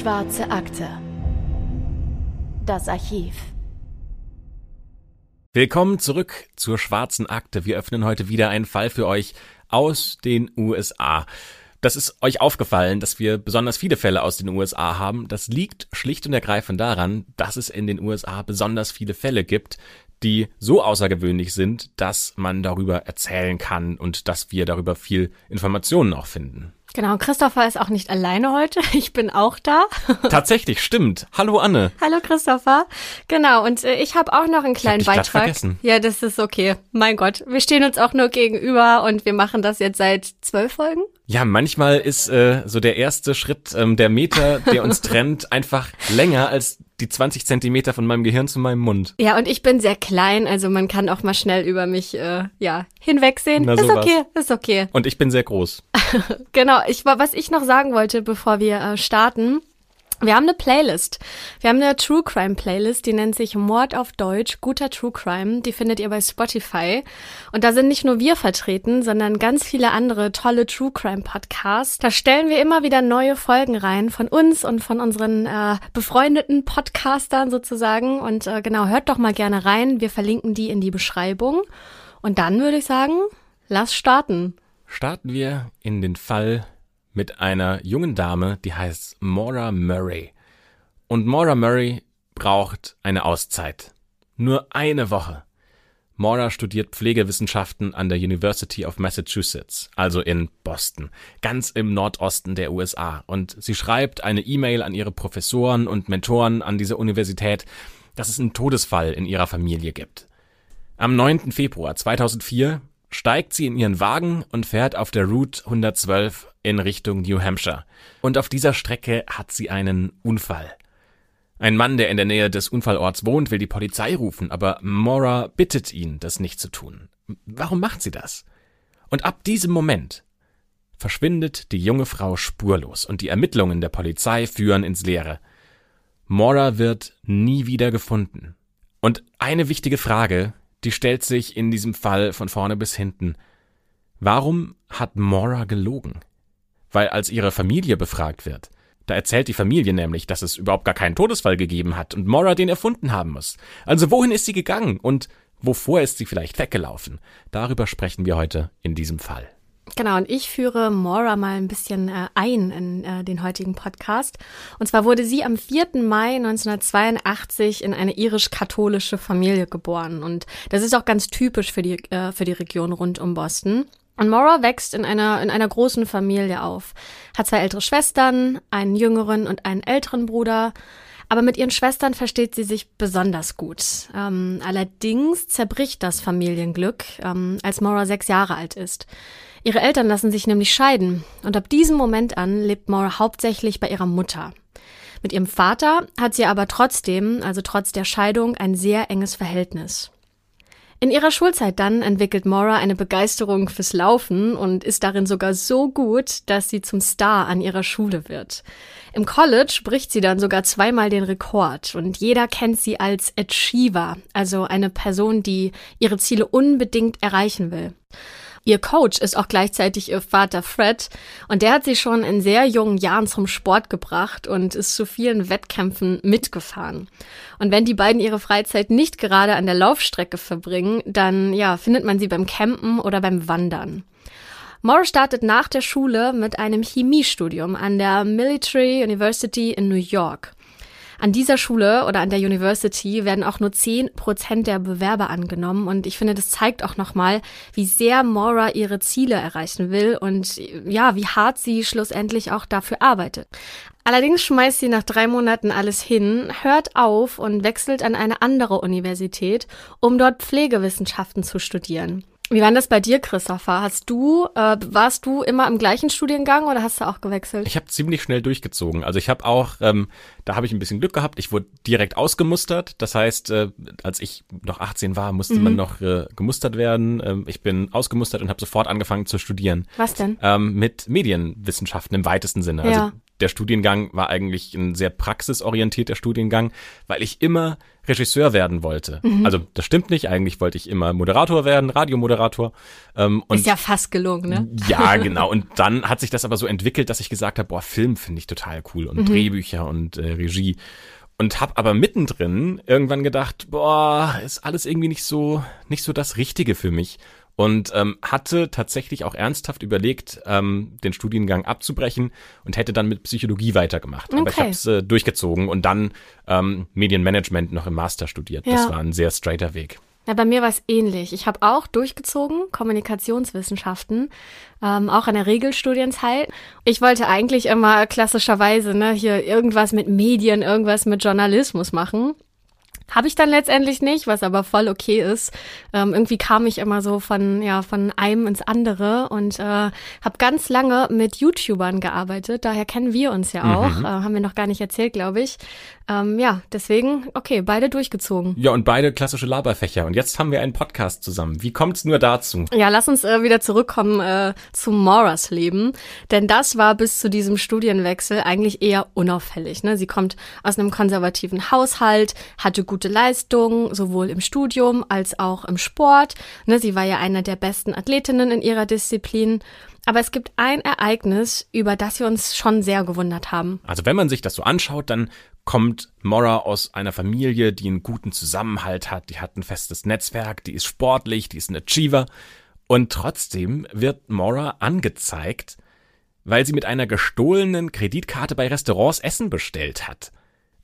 Schwarze Akte. Das Archiv. Willkommen zurück zur Schwarzen Akte. Wir öffnen heute wieder einen Fall für euch aus den USA. Das ist euch aufgefallen, dass wir besonders viele Fälle aus den USA haben. Das liegt schlicht und ergreifend daran, dass es in den USA besonders viele Fälle gibt, die so außergewöhnlich sind, dass man darüber erzählen kann und dass wir darüber viel Informationen auch finden. Genau, Christopher ist auch nicht alleine heute. Ich bin auch da. Tatsächlich, stimmt. Hallo Anne. Hallo Christopher. Genau, und äh, ich habe auch noch einen kleinen ich hab dich Beitrag. vergessen. Ja, das ist okay. Mein Gott, wir stehen uns auch nur gegenüber und wir machen das jetzt seit zwölf Folgen. Ja, manchmal ist äh, so der erste Schritt, ähm, der Meter, der uns trennt, einfach länger als die 20 Zentimeter von meinem Gehirn zu meinem Mund. Ja, und ich bin sehr klein, also man kann auch mal schnell über mich äh, ja hinwegsehen. Na, ist sowas. okay, ist okay. Und ich bin sehr groß. Genau, ich war, was ich noch sagen wollte, bevor wir äh, starten. Wir haben eine Playlist. Wir haben eine True Crime Playlist, die nennt sich Mord auf Deutsch, guter True Crime. Die findet ihr bei Spotify. Und da sind nicht nur wir vertreten, sondern ganz viele andere tolle True Crime Podcasts. Da stellen wir immer wieder neue Folgen rein von uns und von unseren äh, befreundeten Podcastern sozusagen. Und äh, genau, hört doch mal gerne rein. Wir verlinken die in die Beschreibung. Und dann würde ich sagen, lass starten. Starten wir in den Fall mit einer jungen Dame, die heißt Maura Murray. Und Maura Murray braucht eine Auszeit. Nur eine Woche. Maura studiert Pflegewissenschaften an der University of Massachusetts, also in Boston, ganz im Nordosten der USA. Und sie schreibt eine E-Mail an ihre Professoren und Mentoren an dieser Universität, dass es einen Todesfall in ihrer Familie gibt. Am 9. Februar 2004 steigt sie in ihren Wagen und fährt auf der Route 112 in Richtung New Hampshire. Und auf dieser Strecke hat sie einen Unfall. Ein Mann, der in der Nähe des Unfallorts wohnt, will die Polizei rufen, aber Maura bittet ihn, das nicht zu tun. Warum macht sie das? Und ab diesem Moment verschwindet die junge Frau spurlos und die Ermittlungen der Polizei führen ins Leere. Maura wird nie wieder gefunden. Und eine wichtige Frage, die stellt sich in diesem Fall von vorne bis hinten. Warum hat Maura gelogen? Weil als ihre Familie befragt wird, da erzählt die Familie nämlich, dass es überhaupt gar keinen Todesfall gegeben hat und Maura den erfunden haben muss. Also wohin ist sie gegangen und wovor ist sie vielleicht weggelaufen? Darüber sprechen wir heute in diesem Fall. Genau, und ich führe Maura mal ein bisschen äh, ein in äh, den heutigen Podcast. Und zwar wurde sie am 4. Mai 1982 in eine irisch-katholische Familie geboren. Und das ist auch ganz typisch für die, äh, für die Region rund um Boston. Und Maura wächst in einer, in einer großen Familie auf, hat zwei ältere Schwestern, einen jüngeren und einen älteren Bruder. Aber mit ihren Schwestern versteht sie sich besonders gut. Ähm, allerdings zerbricht das Familienglück, ähm, als Maura sechs Jahre alt ist. Ihre Eltern lassen sich nämlich scheiden und ab diesem Moment an lebt Maura hauptsächlich bei ihrer Mutter. Mit ihrem Vater hat sie aber trotzdem, also trotz der Scheidung, ein sehr enges Verhältnis. In ihrer Schulzeit dann entwickelt Maura eine Begeisterung fürs Laufen und ist darin sogar so gut, dass sie zum Star an ihrer Schule wird. Im College bricht sie dann sogar zweimal den Rekord und jeder kennt sie als Achiever, also eine Person, die ihre Ziele unbedingt erreichen will. Ihr Coach ist auch gleichzeitig ihr Vater Fred und der hat sie schon in sehr jungen Jahren zum Sport gebracht und ist zu vielen Wettkämpfen mitgefahren. Und wenn die beiden ihre Freizeit nicht gerade an der Laufstrecke verbringen, dann ja, findet man sie beim Campen oder beim Wandern. Maura startet nach der Schule mit einem Chemiestudium an der Military University in New York. An dieser Schule oder an der University werden auch nur zehn Prozent der Bewerber angenommen und ich finde, das zeigt auch nochmal, wie sehr Maura ihre Ziele erreichen will und ja, wie hart sie schlussendlich auch dafür arbeitet. Allerdings schmeißt sie nach drei Monaten alles hin, hört auf und wechselt an eine andere Universität, um dort Pflegewissenschaften zu studieren. Wie war denn das bei dir, Christopher? Hast du, äh, warst du immer im gleichen Studiengang oder hast du auch gewechselt? Ich habe ziemlich schnell durchgezogen. Also ich habe auch, ähm, da habe ich ein bisschen Glück gehabt. Ich wurde direkt ausgemustert. Das heißt, äh, als ich noch 18 war, musste Mhm. man noch äh, gemustert werden. Ähm, ich bin ausgemustert und habe sofort angefangen zu studieren. Was denn? Ähm, mit Medienwissenschaften im weitesten Sinne. Ja. Also der Studiengang war eigentlich ein sehr praxisorientierter Studiengang, weil ich immer Regisseur werden wollte. Mhm. Also das stimmt nicht, eigentlich wollte ich immer Moderator werden, Radiomoderator. Ähm, und Ist ja fast gelungen, ne? Ja, genau. Und dann hat sich das aber so entwickelt, dass ich gesagt habe, boah, Film finde ich total cool und mhm. Drehbücher und äh, Regie. Und hab aber mittendrin irgendwann gedacht, boah, ist alles irgendwie nicht so, nicht so das Richtige für mich und ähm, hatte tatsächlich auch ernsthaft überlegt, ähm, den Studiengang abzubrechen und hätte dann mit Psychologie weitergemacht. Okay. Aber ich habe es äh, durchgezogen und dann ähm, Medienmanagement noch im Master studiert. Ja. Das war ein sehr straighter Weg. Ja, bei mir war es ähnlich. Ich habe auch durchgezogen, Kommunikationswissenschaften, ähm, auch an der Regelstudienzeit. Ich wollte eigentlich immer klassischerweise ne, hier irgendwas mit Medien, irgendwas mit Journalismus machen. Habe ich dann letztendlich nicht, was aber voll okay ist. Ähm, irgendwie kam ich immer so von, ja, von einem ins andere und äh, habe ganz lange mit YouTubern gearbeitet. Daher kennen wir uns ja auch. Mhm. Äh, haben wir noch gar nicht erzählt, glaube ich. Ähm, ja, deswegen, okay, beide durchgezogen. Ja, und beide klassische Laberfächer. Und jetzt haben wir einen Podcast zusammen. Wie kommt's nur dazu? Ja, lass uns äh, wieder zurückkommen äh, zu Moras Leben. Denn das war bis zu diesem Studienwechsel eigentlich eher unauffällig. Ne? Sie kommt aus einem konservativen Haushalt, hatte gut gute Leistungen, sowohl im Studium als auch im Sport. Ne, sie war ja eine der besten Athletinnen in ihrer Disziplin. Aber es gibt ein Ereignis, über das wir uns schon sehr gewundert haben. Also wenn man sich das so anschaut, dann kommt Mora aus einer Familie, die einen guten Zusammenhalt hat, die hat ein festes Netzwerk, die ist sportlich, die ist ein Achiever. Und trotzdem wird Mora angezeigt, weil sie mit einer gestohlenen Kreditkarte bei Restaurants Essen bestellt hat.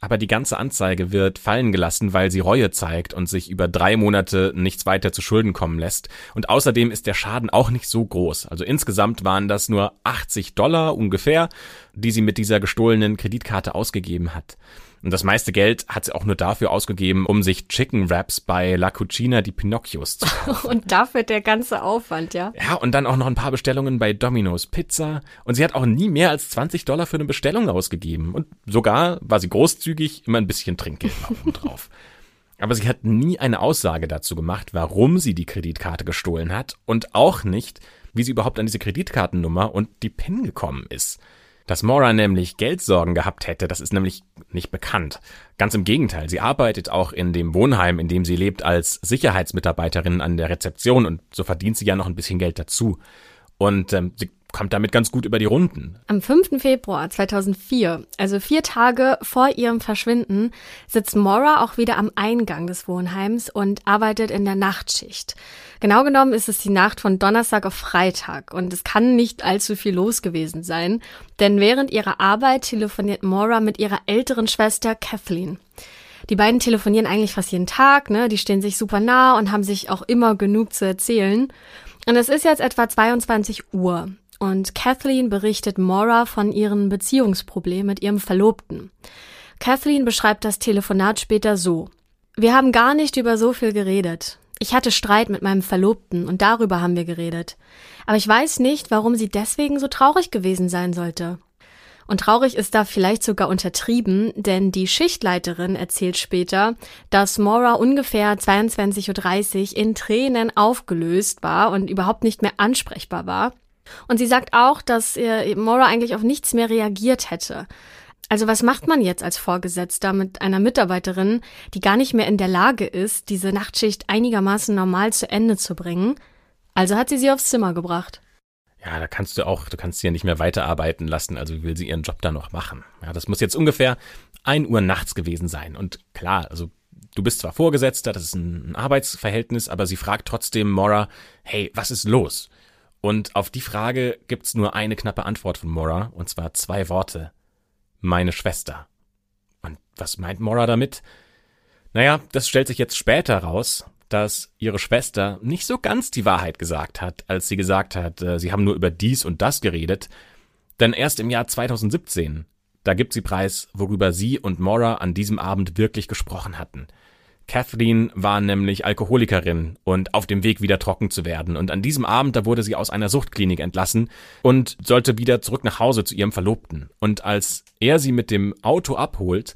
Aber die ganze Anzeige wird fallen gelassen, weil sie Reue zeigt und sich über drei Monate nichts weiter zu Schulden kommen lässt. Und außerdem ist der Schaden auch nicht so groß. Also insgesamt waren das nur 80 Dollar ungefähr, die sie mit dieser gestohlenen Kreditkarte ausgegeben hat. Und das meiste Geld hat sie auch nur dafür ausgegeben, um sich Chicken Wraps bei La Cucina di Pinocchios zu kaufen. und dafür der ganze Aufwand, ja? Ja, und dann auch noch ein paar Bestellungen bei Domino's Pizza. Und sie hat auch nie mehr als 20 Dollar für eine Bestellung ausgegeben. Und sogar war sie großzügig, immer ein bisschen Trinkgeld drauf. Aber sie hat nie eine Aussage dazu gemacht, warum sie die Kreditkarte gestohlen hat und auch nicht, wie sie überhaupt an diese Kreditkartennummer und die PIN gekommen ist. Dass Mora nämlich Geldsorgen gehabt hätte, das ist nämlich nicht bekannt. Ganz im Gegenteil, sie arbeitet auch in dem Wohnheim, in dem sie lebt, als Sicherheitsmitarbeiterin an der Rezeption und so verdient sie ja noch ein bisschen Geld dazu. Und ähm, sie kommt damit ganz gut über die Runden. Am 5. Februar 2004, also vier Tage vor ihrem Verschwinden, sitzt Maura auch wieder am Eingang des Wohnheims und arbeitet in der Nachtschicht. Genau genommen ist es die Nacht von Donnerstag auf Freitag und es kann nicht allzu viel los gewesen sein, denn während ihrer Arbeit telefoniert Maura mit ihrer älteren Schwester Kathleen. Die beiden telefonieren eigentlich fast jeden Tag, ne? Die stehen sich super nah und haben sich auch immer genug zu erzählen. Und es ist jetzt etwa 22 Uhr und Kathleen berichtet Maura von ihren Beziehungsproblemen mit ihrem Verlobten. Kathleen beschreibt das Telefonat später so. Wir haben gar nicht über so viel geredet. Ich hatte Streit mit meinem Verlobten und darüber haben wir geredet. Aber ich weiß nicht, warum sie deswegen so traurig gewesen sein sollte. Und traurig ist da vielleicht sogar untertrieben, denn die Schichtleiterin erzählt später, dass Maura ungefähr 22.30 Uhr in Tränen aufgelöst war und überhaupt nicht mehr ansprechbar war. Und sie sagt auch, dass äh, Maura eigentlich auf nichts mehr reagiert hätte. Also was macht man jetzt als Vorgesetzter mit einer Mitarbeiterin, die gar nicht mehr in der Lage ist, diese Nachtschicht einigermaßen normal zu Ende zu bringen? Also hat sie sie aufs Zimmer gebracht. Ja, da kannst du auch, du kannst sie ja nicht mehr weiterarbeiten lassen, also will sie ihren Job da noch machen. Ja, das muss jetzt ungefähr ein Uhr nachts gewesen sein. Und klar, also du bist zwar Vorgesetzter, das ist ein Arbeitsverhältnis, aber sie fragt trotzdem Mora, hey, was ist los? Und auf die Frage gibt's nur eine knappe Antwort von Mora, und zwar zwei Worte. Meine Schwester. Und was meint Mora damit? Naja, das stellt sich jetzt später raus, dass ihre Schwester nicht so ganz die Wahrheit gesagt hat, als sie gesagt hat, äh, sie haben nur über dies und das geredet. Denn erst im Jahr 2017, da gibt sie preis, worüber sie und Mora an diesem Abend wirklich gesprochen hatten. Kathleen war nämlich Alkoholikerin und auf dem Weg wieder trocken zu werden. Und an diesem Abend, da wurde sie aus einer Suchtklinik entlassen und sollte wieder zurück nach Hause zu ihrem Verlobten. Und als er sie mit dem Auto abholt,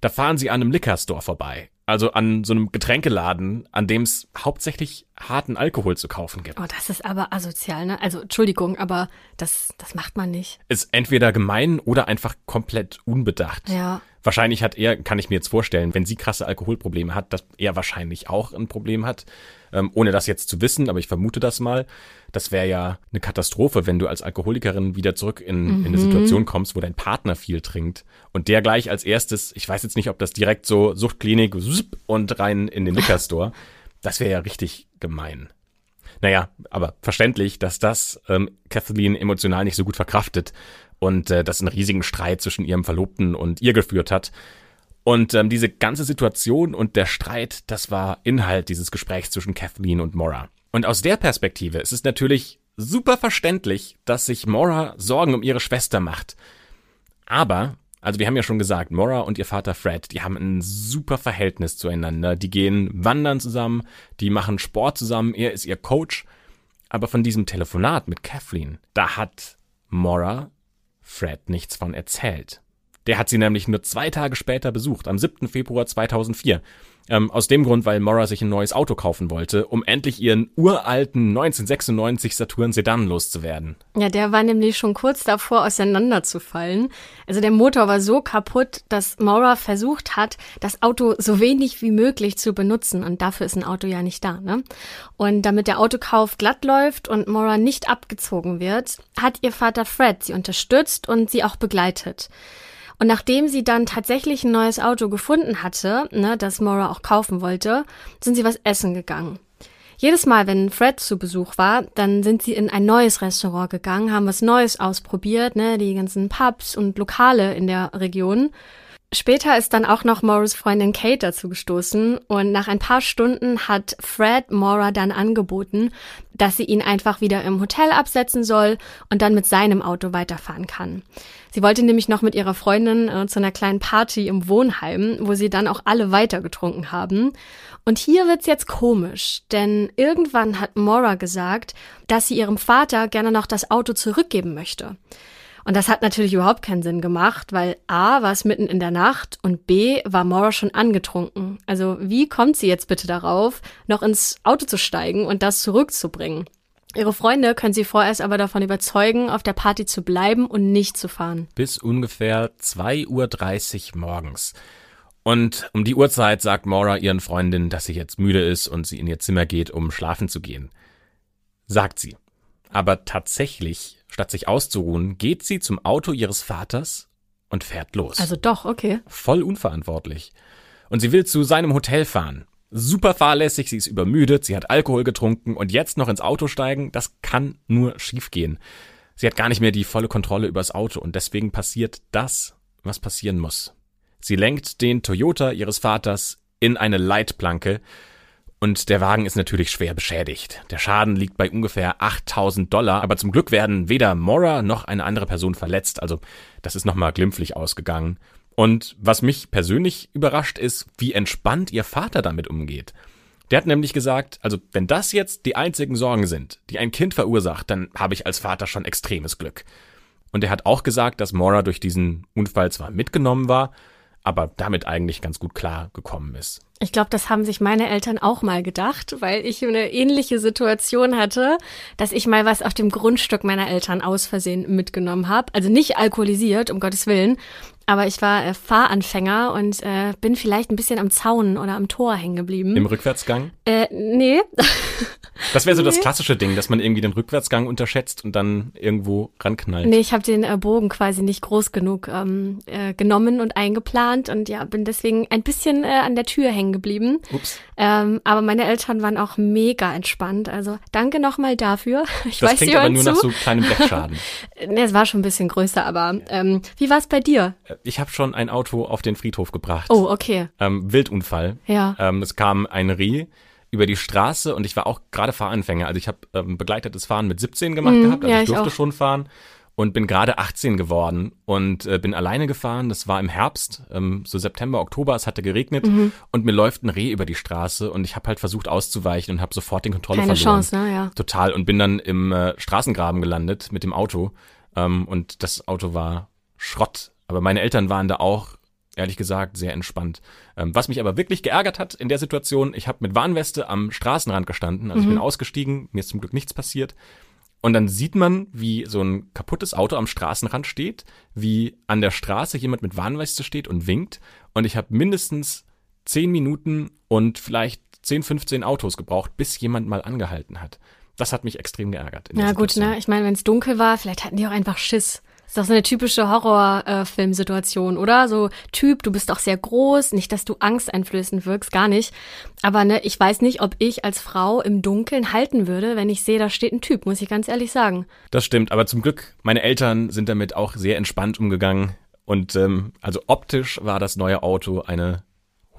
da fahren sie an einem Liquor Store vorbei. Also an so einem Getränkeladen, an dem es hauptsächlich harten Alkohol zu kaufen gibt. Oh, das ist aber asozial, ne? Also, Entschuldigung, aber das, das macht man nicht. Ist entweder gemein oder einfach komplett unbedacht. Ja. Wahrscheinlich hat er, kann ich mir jetzt vorstellen, wenn sie krasse Alkoholprobleme hat, dass er wahrscheinlich auch ein Problem hat. Ähm, ohne das jetzt zu wissen, aber ich vermute das mal. Das wäre ja eine Katastrophe, wenn du als Alkoholikerin wieder zurück in, mhm. in eine Situation kommst, wo dein Partner viel trinkt und der gleich als erstes, ich weiß jetzt nicht, ob das direkt so Suchtklinik und rein in den Liquor. Das wäre ja richtig gemein. Naja, aber verständlich, dass das ähm, Kathleen emotional nicht so gut verkraftet und äh, das einen riesigen Streit zwischen ihrem Verlobten und ihr geführt hat. Und ähm, diese ganze Situation und der Streit, das war Inhalt dieses Gesprächs zwischen Kathleen und Mora. Und aus der Perspektive ist es natürlich super verständlich, dass sich Mora Sorgen um ihre Schwester macht. Aber, also wir haben ja schon gesagt, Mora und ihr Vater Fred, die haben ein super Verhältnis zueinander. Die gehen wandern zusammen, die machen Sport zusammen, er ist ihr Coach. Aber von diesem Telefonat mit Kathleen, da hat Mora Fred nichts von erzählt. Der hat sie nämlich nur zwei Tage später besucht, am 7. Februar 2004. Ähm, aus dem Grund, weil Mora sich ein neues Auto kaufen wollte, um endlich ihren uralten 1996 Saturn Sedan loszuwerden. Ja, der war nämlich schon kurz davor auseinanderzufallen. Also der Motor war so kaputt, dass Mora versucht hat, das Auto so wenig wie möglich zu benutzen. Und dafür ist ein Auto ja nicht da, ne? Und damit der Autokauf glatt läuft und Mora nicht abgezogen wird, hat ihr Vater Fred sie unterstützt und sie auch begleitet. Und nachdem sie dann tatsächlich ein neues Auto gefunden hatte, ne, das Maura auch kaufen wollte, sind sie was essen gegangen. Jedes Mal, wenn Fred zu Besuch war, dann sind sie in ein neues Restaurant gegangen, haben was Neues ausprobiert, ne, die ganzen Pubs und Lokale in der Region. Später ist dann auch noch Morris Freundin Kate dazu gestoßen und nach ein paar Stunden hat Fred Maura dann angeboten, dass sie ihn einfach wieder im Hotel absetzen soll und dann mit seinem Auto weiterfahren kann. Sie wollte nämlich noch mit ihrer Freundin äh, zu einer kleinen Party im Wohnheim, wo sie dann auch alle weitergetrunken haben. Und hier wird's jetzt komisch, denn irgendwann hat Maura gesagt, dass sie ihrem Vater gerne noch das Auto zurückgeben möchte. Und das hat natürlich überhaupt keinen Sinn gemacht, weil A war es mitten in der Nacht und B war Maura schon angetrunken. Also wie kommt sie jetzt bitte darauf, noch ins Auto zu steigen und das zurückzubringen? Ihre Freunde können sie vorerst aber davon überzeugen, auf der Party zu bleiben und nicht zu fahren. Bis ungefähr 2.30 Uhr morgens. Und um die Uhrzeit sagt Maura ihren Freundinnen, dass sie jetzt müde ist und sie in ihr Zimmer geht, um schlafen zu gehen. Sagt sie. Aber tatsächlich Statt sich auszuruhen, geht sie zum Auto ihres Vaters und fährt los. Also doch, okay. Voll unverantwortlich. Und sie will zu seinem Hotel fahren. Super fahrlässig, sie ist übermüdet, sie hat Alkohol getrunken und jetzt noch ins Auto steigen, das kann nur schiefgehen. Sie hat gar nicht mehr die volle Kontrolle übers Auto und deswegen passiert das, was passieren muss. Sie lenkt den Toyota ihres Vaters in eine Leitplanke und der Wagen ist natürlich schwer beschädigt. Der Schaden liegt bei ungefähr 8000 Dollar, aber zum Glück werden weder Mora noch eine andere Person verletzt. Also das ist nochmal glimpflich ausgegangen. Und was mich persönlich überrascht ist, wie entspannt ihr Vater damit umgeht. Der hat nämlich gesagt, also wenn das jetzt die einzigen Sorgen sind, die ein Kind verursacht, dann habe ich als Vater schon extremes Glück. Und er hat auch gesagt, dass Mora durch diesen Unfall zwar mitgenommen war, aber damit eigentlich ganz gut klar gekommen ist. Ich glaube, das haben sich meine Eltern auch mal gedacht, weil ich eine ähnliche Situation hatte, dass ich mal was auf dem Grundstück meiner Eltern aus Versehen mitgenommen habe. Also nicht alkoholisiert, um Gottes Willen, aber ich war äh, Fahranfänger und äh, bin vielleicht ein bisschen am Zaun oder am Tor hängen geblieben. Im Rückwärtsgang? Äh, nee. Das wäre so nee. das klassische Ding, dass man irgendwie den Rückwärtsgang unterschätzt und dann irgendwo ranknallt. Nee, ich habe den äh, Bogen quasi nicht groß genug ähm, äh, genommen und eingeplant und ja, bin deswegen ein bisschen äh, an der Tür hängen geblieben. Ups. Ähm, aber meine Eltern waren auch mega entspannt. Also danke nochmal dafür. Ich das weiß, klingt aber nur zu. nach so kleinem Blechschaden. nee, es war schon ein bisschen größer, aber ähm, wie war es bei dir? Ich habe schon ein Auto auf den Friedhof gebracht. Oh, okay. Ähm, Wildunfall. Ja. Ähm, es kam ein Reh über die Straße und ich war auch gerade Fahranfänger. Also ich habe ähm, begleitetes Fahren mit 17 gemacht mm, gehabt, also ja, ich durfte ich schon fahren und bin gerade 18 geworden und äh, bin alleine gefahren. Das war im Herbst, ähm, so September, Oktober, es hatte geregnet mhm. und mir läuft ein Reh über die Straße und ich habe halt versucht auszuweichen und habe sofort den Kontrolle Keine verloren. Chance, ne? Ja. Total und bin dann im äh, Straßengraben gelandet mit dem Auto ähm, und das Auto war Schrott. Aber meine Eltern waren da auch ehrlich gesagt sehr entspannt. Ähm, was mich aber wirklich geärgert hat in der Situation, ich habe mit Warnweste am Straßenrand gestanden, also mhm. ich bin ausgestiegen, mir ist zum Glück nichts passiert. Und dann sieht man, wie so ein kaputtes Auto am Straßenrand steht, wie an der Straße jemand mit Warnweste steht und winkt. Und ich habe mindestens zehn Minuten und vielleicht 10, 15 Autos gebraucht, bis jemand mal angehalten hat. Das hat mich extrem geärgert. Na gut, ne? Ich meine, wenn es dunkel war, vielleicht hatten die auch einfach Schiss. Ist doch so eine typische Horrorfilmsituation, äh, oder? So Typ, du bist doch sehr groß, nicht, dass du angsteinflößend wirkst, gar nicht. Aber ne, ich weiß nicht, ob ich als Frau im Dunkeln halten würde, wenn ich sehe, da steht ein Typ, muss ich ganz ehrlich sagen. Das stimmt, aber zum Glück, meine Eltern sind damit auch sehr entspannt umgegangen. Und ähm, also optisch war das neue Auto eine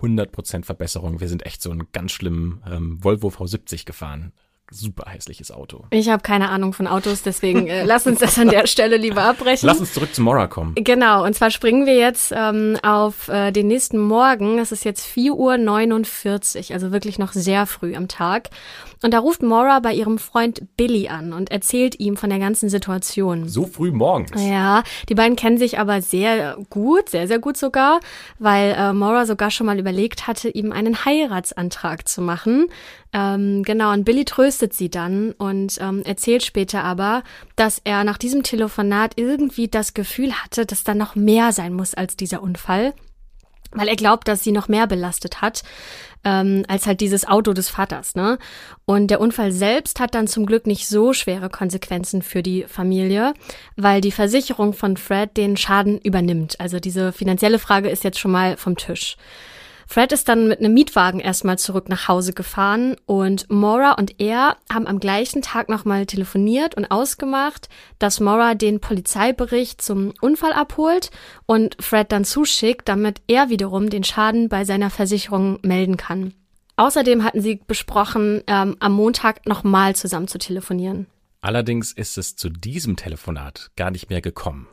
100% Verbesserung. Wir sind echt so einen ganz schlimmen ähm, Volvo V70 gefahren super hässliches Auto. Ich habe keine Ahnung von Autos, deswegen äh, lass uns das an der Stelle lieber abbrechen. Lass uns zurück zu Mora kommen. Genau, und zwar springen wir jetzt ähm, auf äh, den nächsten Morgen. Es ist jetzt 4.49 Uhr, also wirklich noch sehr früh am Tag. Und da ruft Mora bei ihrem Freund Billy an und erzählt ihm von der ganzen Situation. So früh morgens? Ja, die beiden kennen sich aber sehr gut, sehr, sehr gut sogar, weil äh, Mora sogar schon mal überlegt hatte, ihm einen Heiratsantrag zu machen. Ähm, genau, und Billy tröstet sie dann und ähm, erzählt später aber, dass er nach diesem Telefonat irgendwie das Gefühl hatte, dass da noch mehr sein muss als dieser Unfall, weil er glaubt, dass sie noch mehr belastet hat. Ähm, als halt dieses Auto des Vaters, ne? Und der Unfall selbst hat dann zum Glück nicht so schwere Konsequenzen für die Familie, weil die Versicherung von Fred den Schaden übernimmt. Also diese finanzielle Frage ist jetzt schon mal vom Tisch. Fred ist dann mit einem Mietwagen erstmal zurück nach Hause gefahren und Maura und er haben am gleichen Tag nochmal telefoniert und ausgemacht, dass Maura den Polizeibericht zum Unfall abholt und Fred dann zuschickt, damit er wiederum den Schaden bei seiner Versicherung melden kann. Außerdem hatten sie besprochen, ähm, am Montag nochmal zusammen zu telefonieren. Allerdings ist es zu diesem Telefonat gar nicht mehr gekommen.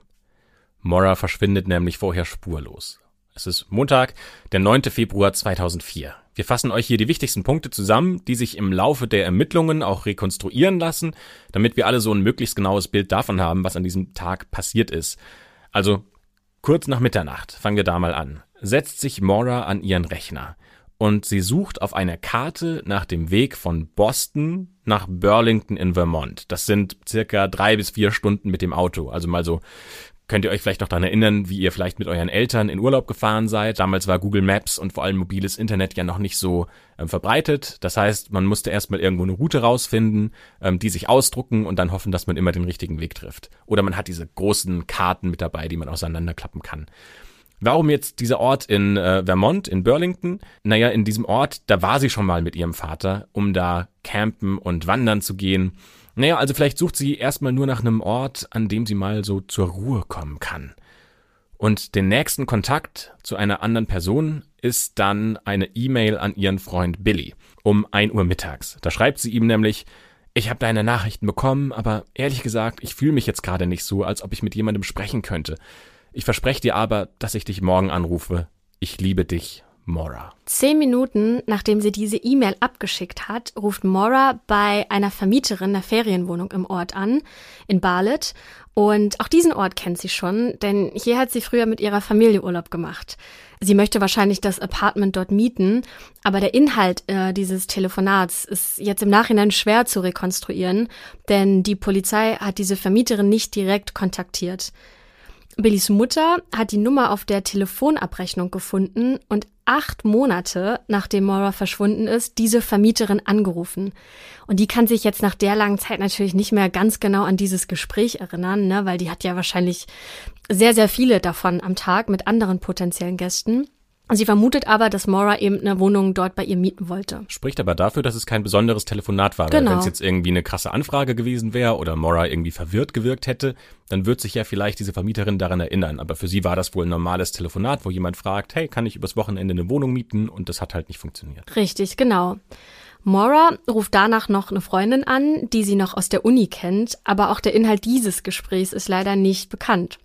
Mora verschwindet nämlich vorher spurlos. Es ist Montag, der 9. Februar 2004. Wir fassen euch hier die wichtigsten Punkte zusammen, die sich im Laufe der Ermittlungen auch rekonstruieren lassen, damit wir alle so ein möglichst genaues Bild davon haben, was an diesem Tag passiert ist. Also kurz nach Mitternacht, fangen wir da mal an, setzt sich Maura an ihren Rechner und sie sucht auf einer Karte nach dem Weg von Boston nach Burlington in Vermont. Das sind circa drei bis vier Stunden mit dem Auto, also mal so Könnt ihr euch vielleicht noch daran erinnern, wie ihr vielleicht mit euren Eltern in Urlaub gefahren seid? Damals war Google Maps und vor allem mobiles Internet ja noch nicht so ähm, verbreitet. Das heißt, man musste erstmal irgendwo eine Route rausfinden, ähm, die sich ausdrucken und dann hoffen, dass man immer den richtigen Weg trifft. Oder man hat diese großen Karten mit dabei, die man auseinanderklappen kann. Warum jetzt dieser Ort in äh, Vermont, in Burlington? Naja, in diesem Ort, da war sie schon mal mit ihrem Vater, um da campen und wandern zu gehen. Naja, also vielleicht sucht sie erstmal nur nach einem Ort, an dem sie mal so zur Ruhe kommen kann. Und den nächsten Kontakt zu einer anderen Person ist dann eine E-Mail an ihren Freund Billy um ein Uhr mittags. Da schreibt sie ihm nämlich, ich habe deine Nachrichten bekommen, aber ehrlich gesagt, ich fühle mich jetzt gerade nicht so, als ob ich mit jemandem sprechen könnte. Ich verspreche dir aber, dass ich dich morgen anrufe. Ich liebe dich, Mora. Zehn Minuten nachdem sie diese E-Mail abgeschickt hat, ruft Mora bei einer Vermieterin der Ferienwohnung im Ort an, in Barlet. Und auch diesen Ort kennt sie schon, denn hier hat sie früher mit ihrer Familie Urlaub gemacht. Sie möchte wahrscheinlich das Apartment dort mieten, aber der Inhalt äh, dieses Telefonats ist jetzt im Nachhinein schwer zu rekonstruieren, denn die Polizei hat diese Vermieterin nicht direkt kontaktiert. Billys Mutter hat die Nummer auf der Telefonabrechnung gefunden und acht Monate nachdem Maura verschwunden ist, diese Vermieterin angerufen. Und die kann sich jetzt nach der langen Zeit natürlich nicht mehr ganz genau an dieses Gespräch erinnern, ne, weil die hat ja wahrscheinlich sehr, sehr viele davon am Tag mit anderen potenziellen Gästen. Sie vermutet aber, dass Maura eben eine Wohnung dort bei ihr mieten wollte. Spricht aber dafür, dass es kein besonderes Telefonat war. Genau. Wenn es jetzt irgendwie eine krasse Anfrage gewesen wäre oder Maura irgendwie verwirrt gewirkt hätte, dann wird sich ja vielleicht diese Vermieterin daran erinnern. Aber für sie war das wohl ein normales Telefonat, wo jemand fragt, hey, kann ich übers Wochenende eine Wohnung mieten? Und das hat halt nicht funktioniert. Richtig, genau. Maura ruft danach noch eine Freundin an, die sie noch aus der Uni kennt, aber auch der Inhalt dieses Gesprächs ist leider nicht bekannt.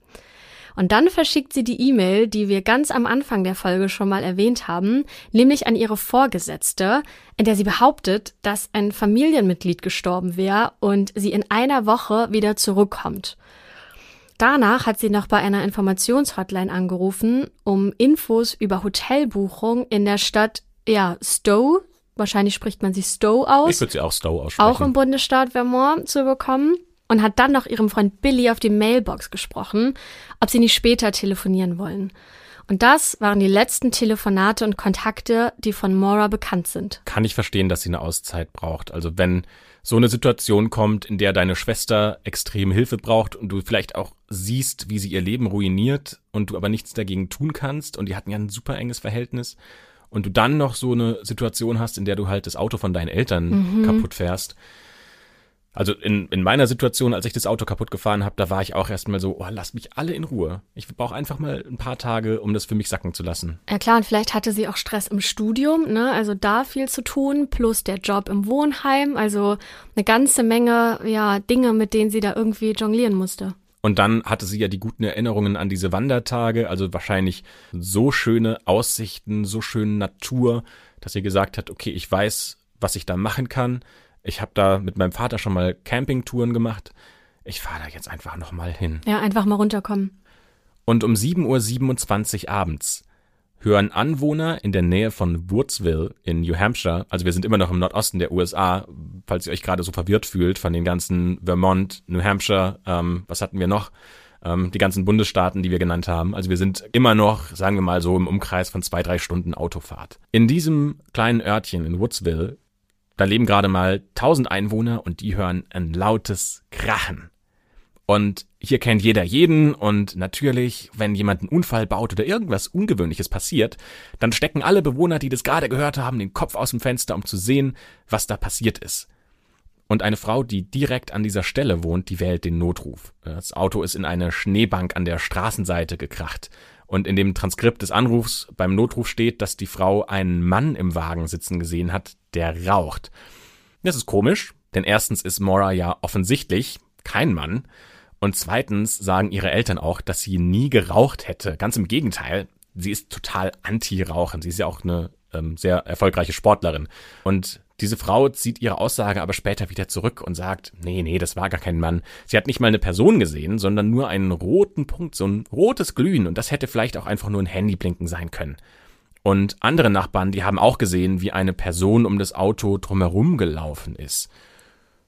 Und dann verschickt sie die E-Mail, die wir ganz am Anfang der Folge schon mal erwähnt haben, nämlich an ihre Vorgesetzte, in der sie behauptet, dass ein Familienmitglied gestorben wäre und sie in einer Woche wieder zurückkommt. Danach hat sie noch bei einer Informationshotline angerufen, um Infos über Hotelbuchung in der Stadt, ja, Stowe, wahrscheinlich spricht man sie Stowe aus. Ich würde sie auch Stowe aussprechen. Auch im Bundesstaat Vermont zu bekommen. Und hat dann noch ihrem Freund Billy auf die Mailbox gesprochen, ob sie nicht später telefonieren wollen. Und das waren die letzten Telefonate und Kontakte, die von Maura bekannt sind. Kann ich verstehen, dass sie eine Auszeit braucht. Also wenn so eine Situation kommt, in der deine Schwester extrem Hilfe braucht und du vielleicht auch siehst, wie sie ihr Leben ruiniert und du aber nichts dagegen tun kannst und die hatten ja ein super enges Verhältnis und du dann noch so eine Situation hast, in der du halt das Auto von deinen Eltern mhm. kaputt fährst, also in, in meiner Situation, als ich das Auto kaputt gefahren habe, da war ich auch erstmal so, oh, lasst mich alle in Ruhe. Ich brauche einfach mal ein paar Tage, um das für mich sacken zu lassen. Ja klar, und vielleicht hatte sie auch Stress im Studium, ne? Also da viel zu tun, plus der Job im Wohnheim, also eine ganze Menge, ja, Dinge, mit denen sie da irgendwie jonglieren musste. Und dann hatte sie ja die guten Erinnerungen an diese Wandertage, also wahrscheinlich so schöne Aussichten, so schöne Natur, dass sie gesagt hat, okay, ich weiß, was ich da machen kann ich habe da mit meinem Vater schon mal Campingtouren gemacht. Ich fahre da jetzt einfach noch mal hin. Ja, einfach mal runterkommen. Und um 7.27 Uhr abends hören Anwohner in der Nähe von Woodsville in New Hampshire, also wir sind immer noch im Nordosten der USA, falls ihr euch gerade so verwirrt fühlt von den ganzen Vermont, New Hampshire, ähm, was hatten wir noch? Ähm, die ganzen Bundesstaaten, die wir genannt haben. Also wir sind immer noch, sagen wir mal so, im Umkreis von zwei, drei Stunden Autofahrt. In diesem kleinen Örtchen in Woodsville da leben gerade mal 1000 Einwohner und die hören ein lautes Krachen. Und hier kennt jeder jeden und natürlich, wenn jemand einen Unfall baut oder irgendwas Ungewöhnliches passiert, dann stecken alle Bewohner, die das gerade gehört haben, den Kopf aus dem Fenster, um zu sehen, was da passiert ist. Und eine Frau, die direkt an dieser Stelle wohnt, die wählt den Notruf. Das Auto ist in eine Schneebank an der Straßenseite gekracht. Und in dem Transkript des Anrufs beim Notruf steht, dass die Frau einen Mann im Wagen sitzen gesehen hat, der raucht. Das ist komisch, denn erstens ist Maura ja offensichtlich kein Mann. Und zweitens sagen ihre Eltern auch, dass sie nie geraucht hätte. Ganz im Gegenteil, sie ist total anti-Rauchen. Sie ist ja auch eine ähm, sehr erfolgreiche Sportlerin. Und diese Frau zieht ihre Aussage aber später wieder zurück und sagt, nee, nee, das war gar kein Mann. Sie hat nicht mal eine Person gesehen, sondern nur einen roten Punkt, so ein rotes Glühen und das hätte vielleicht auch einfach nur ein Handyblinken sein können. Und andere Nachbarn, die haben auch gesehen, wie eine Person um das Auto drumherum gelaufen ist.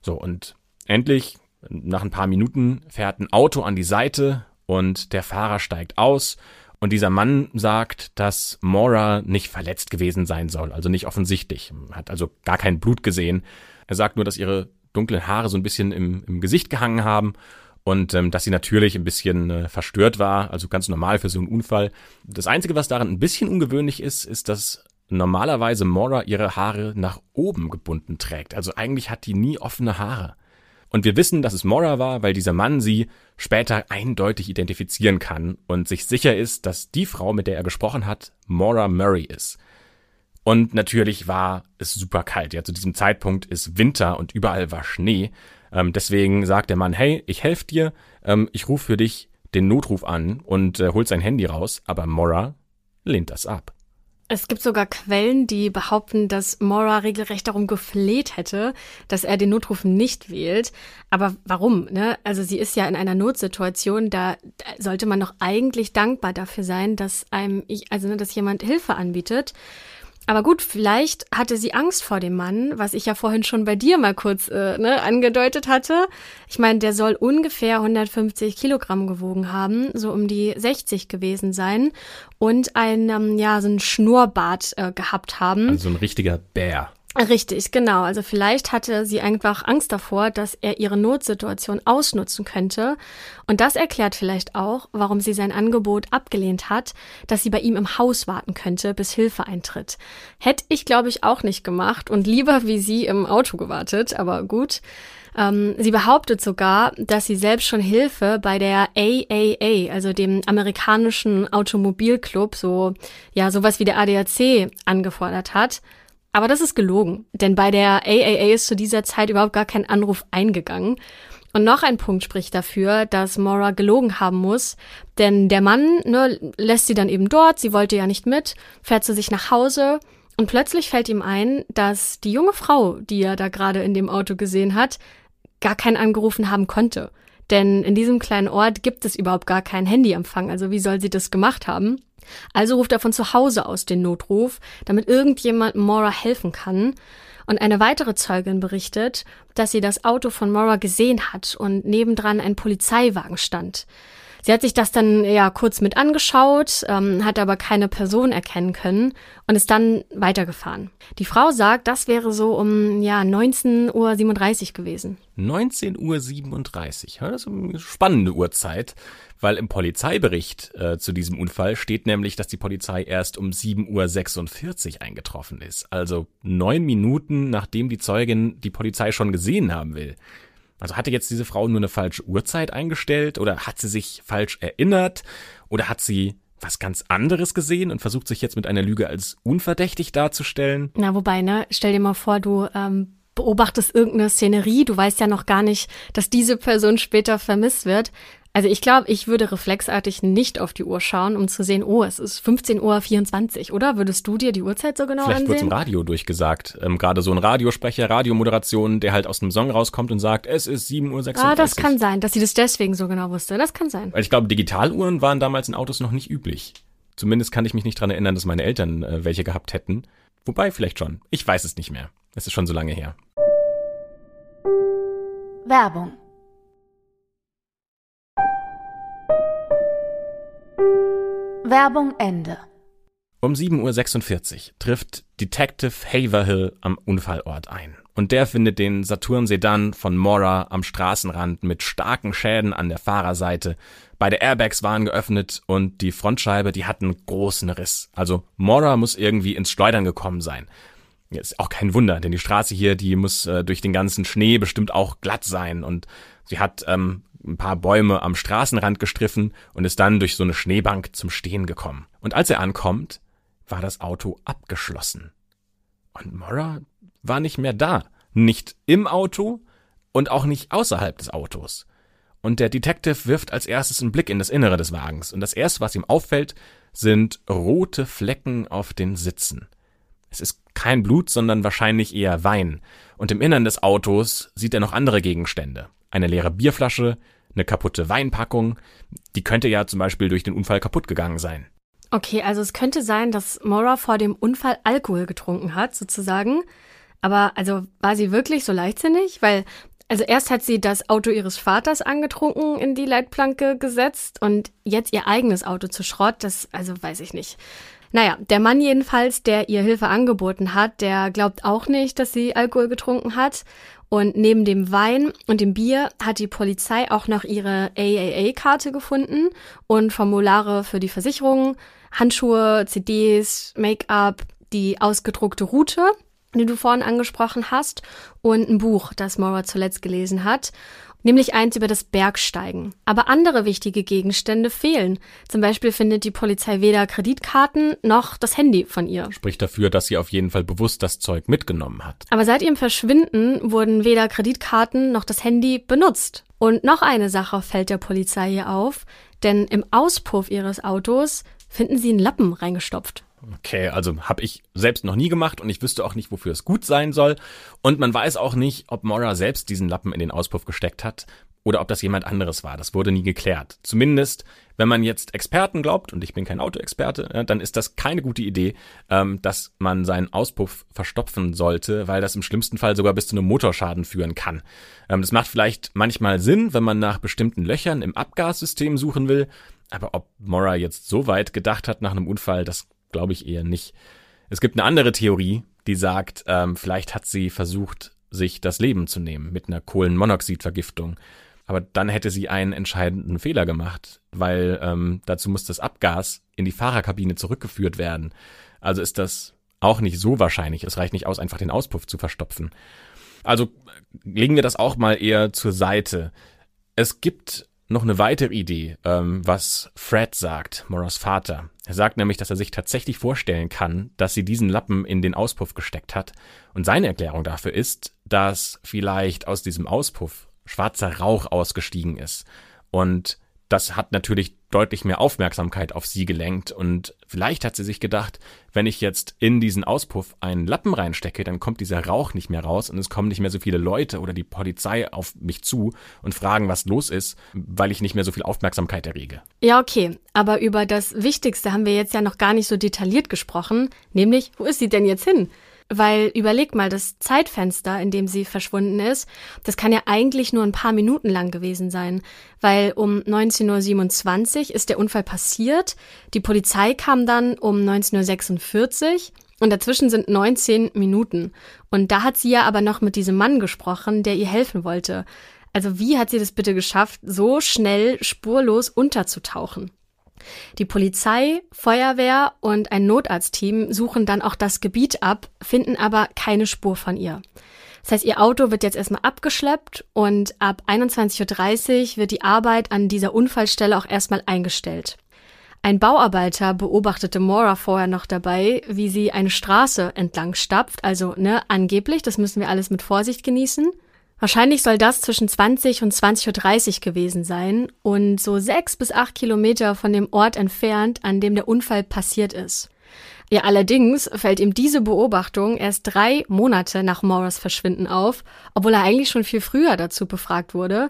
So, und endlich, nach ein paar Minuten, fährt ein Auto an die Seite und der Fahrer steigt aus und dieser Mann sagt, dass Mora nicht verletzt gewesen sein soll, also nicht offensichtlich, hat also gar kein Blut gesehen. Er sagt nur, dass ihre dunklen Haare so ein bisschen im, im Gesicht gehangen haben und ähm, dass sie natürlich ein bisschen äh, verstört war, also ganz normal für so einen Unfall. Das Einzige, was daran ein bisschen ungewöhnlich ist, ist, dass normalerweise Mora ihre Haare nach oben gebunden trägt. Also eigentlich hat die nie offene Haare. Und wir wissen, dass es Mora war, weil dieser Mann sie später eindeutig identifizieren kann und sich sicher ist, dass die Frau, mit der er gesprochen hat, Mora Murray ist. Und natürlich war es super kalt. Ja, zu diesem Zeitpunkt ist Winter und überall war Schnee. Ähm, deswegen sagt der Mann, hey, ich helfe dir, ähm, ich rufe für dich den Notruf an und äh, holt sein Handy raus, aber Mora lehnt das ab. Es gibt sogar Quellen, die behaupten, dass Mora regelrecht darum gefleht hätte, dass er den Notruf nicht wählt. Aber warum? Ne? Also sie ist ja in einer Notsituation, da sollte man doch eigentlich dankbar dafür sein, dass einem, also ne, dass jemand Hilfe anbietet. Aber gut, vielleicht hatte sie Angst vor dem Mann, was ich ja vorhin schon bei dir mal kurz äh, ne, angedeutet hatte. Ich meine, der soll ungefähr 150 Kilogramm gewogen haben, so um die 60 gewesen sein und ein, ähm, ja, so ein Schnurrbart äh, gehabt haben. Also ein richtiger Bär. Richtig, genau. Also vielleicht hatte sie einfach Angst davor, dass er ihre Notsituation ausnutzen könnte. Und das erklärt vielleicht auch, warum sie sein Angebot abgelehnt hat, dass sie bei ihm im Haus warten könnte, bis Hilfe eintritt. Hätte ich, glaube ich, auch nicht gemacht und lieber wie sie im Auto gewartet, aber gut. Ähm, sie behauptet sogar, dass sie selbst schon Hilfe bei der AAA, also dem amerikanischen Automobilclub, so, ja, sowas wie der ADAC angefordert hat. Aber das ist gelogen, denn bei der AAA ist zu dieser Zeit überhaupt gar kein Anruf eingegangen. Und noch ein Punkt spricht dafür, dass Maura gelogen haben muss, denn der Mann ne, lässt sie dann eben dort, sie wollte ja nicht mit, fährt zu sich nach Hause und plötzlich fällt ihm ein, dass die junge Frau, die er da gerade in dem Auto gesehen hat, gar keinen angerufen haben konnte. Denn in diesem kleinen Ort gibt es überhaupt gar keinen Handyempfang. Also wie soll sie das gemacht haben? Also ruft er von zu Hause aus den Notruf, damit irgendjemand Maura helfen kann. Und eine weitere Zeugin berichtet, dass sie das Auto von Maura gesehen hat und nebendran ein Polizeiwagen stand. Sie hat sich das dann ja kurz mit angeschaut, ähm, hat aber keine Person erkennen können und ist dann weitergefahren. Die Frau sagt, das wäre so um ja 19.37 Uhr gewesen. 19.37 Uhr, das ist eine spannende Uhrzeit, weil im Polizeibericht äh, zu diesem Unfall steht nämlich, dass die Polizei erst um 7.46 Uhr eingetroffen ist. Also neun Minuten, nachdem die Zeugin die Polizei schon gesehen haben will. Also hatte jetzt diese Frau nur eine falsche Uhrzeit eingestellt oder hat sie sich falsch erinnert oder hat sie was ganz anderes gesehen und versucht sich jetzt mit einer Lüge als unverdächtig darzustellen? Na, wobei, ne, stell dir mal vor, du ähm, beobachtest irgendeine Szenerie, du weißt ja noch gar nicht, dass diese Person später vermisst wird. Also ich glaube, ich würde reflexartig nicht auf die Uhr schauen, um zu sehen, oh, es ist 15.24 Uhr, oder? Würdest du dir die Uhrzeit so genau Vielleicht ansehen? wird im Radio durchgesagt. Ähm, Gerade so ein Radiosprecher, Radiomoderation, der halt aus einem Song rauskommt und sagt, es ist 7.36 Uhr. Ah, das kann sein, dass sie das deswegen so genau wusste. Das kann sein. Weil ich glaube, Digitaluhren waren damals in Autos noch nicht üblich. Zumindest kann ich mich nicht dran erinnern, dass meine Eltern äh, welche gehabt hätten. Wobei, vielleicht schon. Ich weiß es nicht mehr. Es ist schon so lange her. Werbung Werbung Ende. Um 7.46 Uhr trifft Detective Haverhill am Unfallort ein. Und der findet den Saturn Sedan von Mora am Straßenrand mit starken Schäden an der Fahrerseite. Beide Airbags waren geöffnet und die Frontscheibe, die hat einen großen Riss. Also Mora muss irgendwie ins Schleudern gekommen sein. Ist auch kein Wunder, denn die Straße hier, die muss äh, durch den ganzen Schnee bestimmt auch glatt sein und sie hat ähm, ein paar Bäume am Straßenrand gestriffen und ist dann durch so eine Schneebank zum Stehen gekommen. Und als er ankommt, war das Auto abgeschlossen. Und Mora war nicht mehr da. Nicht im Auto und auch nicht außerhalb des Autos. Und der Detective wirft als erstes einen Blick in das Innere des Wagens. Und das erste, was ihm auffällt, sind rote Flecken auf den Sitzen. Es ist kein Blut, sondern wahrscheinlich eher Wein. Und im Innern des Autos sieht er noch andere Gegenstände. Eine leere Bierflasche, eine kaputte Weinpackung, die könnte ja zum Beispiel durch den Unfall kaputt gegangen sein. Okay, also es könnte sein, dass Maura vor dem Unfall Alkohol getrunken hat, sozusagen. Aber also war sie wirklich so leichtsinnig? Weil, also erst hat sie das Auto ihres Vaters angetrunken in die Leitplanke gesetzt und jetzt ihr eigenes Auto zu Schrott, das, also weiß ich nicht. Naja, der Mann jedenfalls, der ihr Hilfe angeboten hat, der glaubt auch nicht, dass sie Alkohol getrunken hat. Und neben dem Wein und dem Bier hat die Polizei auch noch ihre AAA-Karte gefunden und Formulare für die Versicherung, Handschuhe, CDs, Make-up, die ausgedruckte Route, die du vorhin angesprochen hast, und ein Buch, das Maura zuletzt gelesen hat nämlich eins über das Bergsteigen. Aber andere wichtige Gegenstände fehlen. Zum Beispiel findet die Polizei weder Kreditkarten noch das Handy von ihr. Spricht dafür, dass sie auf jeden Fall bewusst das Zeug mitgenommen hat. Aber seit ihrem Verschwinden wurden weder Kreditkarten noch das Handy benutzt. Und noch eine Sache fällt der Polizei hier auf, denn im Auspuff ihres Autos finden sie einen Lappen reingestopft. Okay, also habe ich selbst noch nie gemacht und ich wüsste auch nicht, wofür es gut sein soll. Und man weiß auch nicht, ob Mora selbst diesen Lappen in den Auspuff gesteckt hat oder ob das jemand anderes war. Das wurde nie geklärt. Zumindest, wenn man jetzt Experten glaubt, und ich bin kein Autoexperte, dann ist das keine gute Idee, ähm, dass man seinen Auspuff verstopfen sollte, weil das im schlimmsten Fall sogar bis zu einem Motorschaden führen kann. Ähm, das macht vielleicht manchmal Sinn, wenn man nach bestimmten Löchern im Abgassystem suchen will. Aber ob Mora jetzt so weit gedacht hat nach einem Unfall, das glaube ich eher nicht. Es gibt eine andere Theorie, die sagt, ähm, vielleicht hat sie versucht, sich das Leben zu nehmen mit einer Kohlenmonoxidvergiftung. Aber dann hätte sie einen entscheidenden Fehler gemacht, weil ähm, dazu muss das Abgas in die Fahrerkabine zurückgeführt werden. Also ist das auch nicht so wahrscheinlich. Es reicht nicht aus, einfach den Auspuff zu verstopfen. Also legen wir das auch mal eher zur Seite. Es gibt noch eine weitere Idee, ähm, was Fred sagt, Moras Vater. Er sagt nämlich, dass er sich tatsächlich vorstellen kann, dass sie diesen Lappen in den Auspuff gesteckt hat. Und seine Erklärung dafür ist, dass vielleicht aus diesem Auspuff schwarzer Rauch ausgestiegen ist. Und das hat natürlich deutlich mehr Aufmerksamkeit auf sie gelenkt und vielleicht hat sie sich gedacht, wenn ich jetzt in diesen Auspuff einen Lappen reinstecke, dann kommt dieser Rauch nicht mehr raus und es kommen nicht mehr so viele Leute oder die Polizei auf mich zu und fragen, was los ist, weil ich nicht mehr so viel Aufmerksamkeit errege. Ja, okay, aber über das Wichtigste haben wir jetzt ja noch gar nicht so detailliert gesprochen, nämlich, wo ist sie denn jetzt hin? Weil überleg mal, das Zeitfenster, in dem sie verschwunden ist, das kann ja eigentlich nur ein paar Minuten lang gewesen sein. Weil um 19.27 Uhr ist der Unfall passiert, die Polizei kam dann um 19.46 Uhr und dazwischen sind 19 Minuten. Und da hat sie ja aber noch mit diesem Mann gesprochen, der ihr helfen wollte. Also wie hat sie das bitte geschafft, so schnell spurlos unterzutauchen? Die Polizei, Feuerwehr und ein Notarztteam suchen dann auch das Gebiet ab, finden aber keine Spur von ihr. Das heißt, ihr Auto wird jetzt erstmal abgeschleppt und ab 21.30 Uhr wird die Arbeit an dieser Unfallstelle auch erstmal eingestellt. Ein Bauarbeiter beobachtete Maura vorher noch dabei, wie sie eine Straße entlang stapft, also ne, angeblich, das müssen wir alles mit Vorsicht genießen. Wahrscheinlich soll das zwischen 20 und 20.30 Uhr gewesen sein und so sechs bis acht Kilometer von dem Ort entfernt, an dem der Unfall passiert ist. Ja, allerdings fällt ihm diese Beobachtung erst drei Monate nach Morris Verschwinden auf, obwohl er eigentlich schon viel früher dazu befragt wurde.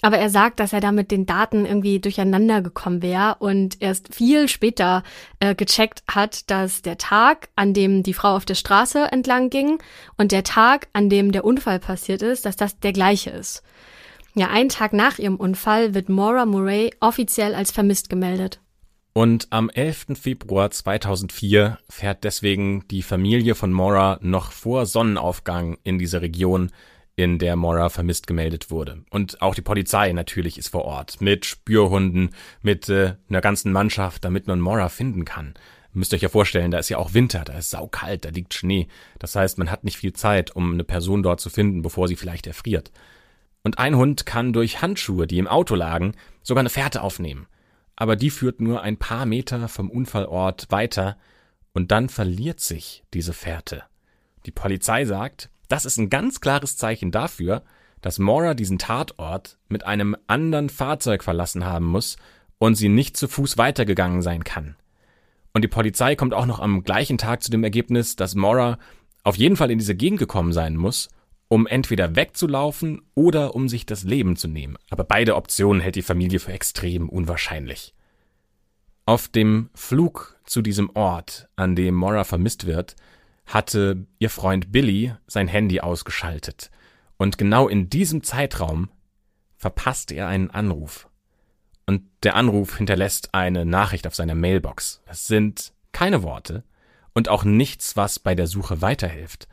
Aber er sagt, dass er da mit den Daten irgendwie durcheinander gekommen wäre und erst viel später äh, gecheckt hat, dass der Tag, an dem die Frau auf der Straße entlang ging und der Tag, an dem der Unfall passiert ist, dass das der gleiche ist. Ja, einen Tag nach ihrem Unfall wird Maura Murray offiziell als vermisst gemeldet. Und am 11. Februar 2004 fährt deswegen die Familie von Maura noch vor Sonnenaufgang in diese Region, in der Mora vermisst gemeldet wurde. Und auch die Polizei natürlich ist vor Ort mit Spürhunden, mit äh, einer ganzen Mannschaft, damit man Mora finden kann. Müsst ihr euch ja vorstellen, da ist ja auch Winter, da ist saukalt, da liegt Schnee. Das heißt, man hat nicht viel Zeit, um eine Person dort zu finden, bevor sie vielleicht erfriert. Und ein Hund kann durch Handschuhe, die im Auto lagen, sogar eine Fährte aufnehmen. Aber die führt nur ein paar Meter vom Unfallort weiter und dann verliert sich diese Fährte. Die Polizei sagt, das ist ein ganz klares Zeichen dafür, dass Mora diesen Tatort mit einem anderen Fahrzeug verlassen haben muss und sie nicht zu Fuß weitergegangen sein kann. Und die Polizei kommt auch noch am gleichen Tag zu dem Ergebnis, dass Mora auf jeden Fall in diese Gegend gekommen sein muss, um entweder wegzulaufen oder um sich das Leben zu nehmen. Aber beide Optionen hält die Familie für extrem unwahrscheinlich. Auf dem Flug zu diesem Ort, an dem Mora vermisst wird, hatte ihr Freund Billy sein Handy ausgeschaltet. Und genau in diesem Zeitraum verpasste er einen Anruf. Und der Anruf hinterlässt eine Nachricht auf seiner Mailbox. Es sind keine Worte und auch nichts, was bei der Suche weiterhilft.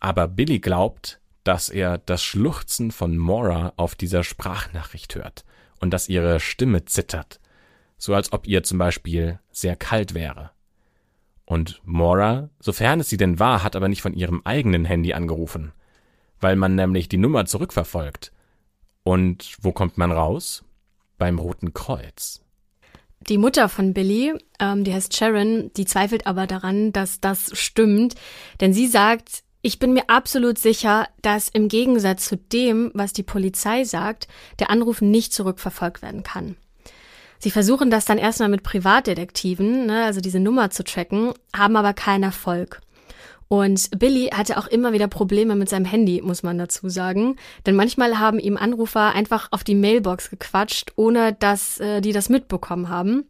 Aber Billy glaubt, dass er das Schluchzen von Mora auf dieser Sprachnachricht hört und dass ihre Stimme zittert, so als ob ihr zum Beispiel sehr kalt wäre. Und Mora, sofern es sie denn war, hat aber nicht von ihrem eigenen Handy angerufen, weil man nämlich die Nummer zurückverfolgt. Und wo kommt man raus? Beim Roten Kreuz. Die Mutter von Billy, ähm, die heißt Sharon, die zweifelt aber daran, dass das stimmt, denn sie sagt, ich bin mir absolut sicher, dass im Gegensatz zu dem, was die Polizei sagt, der Anruf nicht zurückverfolgt werden kann. Sie versuchen das dann erstmal mit Privatdetektiven, ne, also diese Nummer zu tracken, haben aber keinen Erfolg. Und Billy hatte auch immer wieder Probleme mit seinem Handy, muss man dazu sagen. Denn manchmal haben ihm Anrufer einfach auf die Mailbox gequatscht, ohne dass äh, die das mitbekommen haben.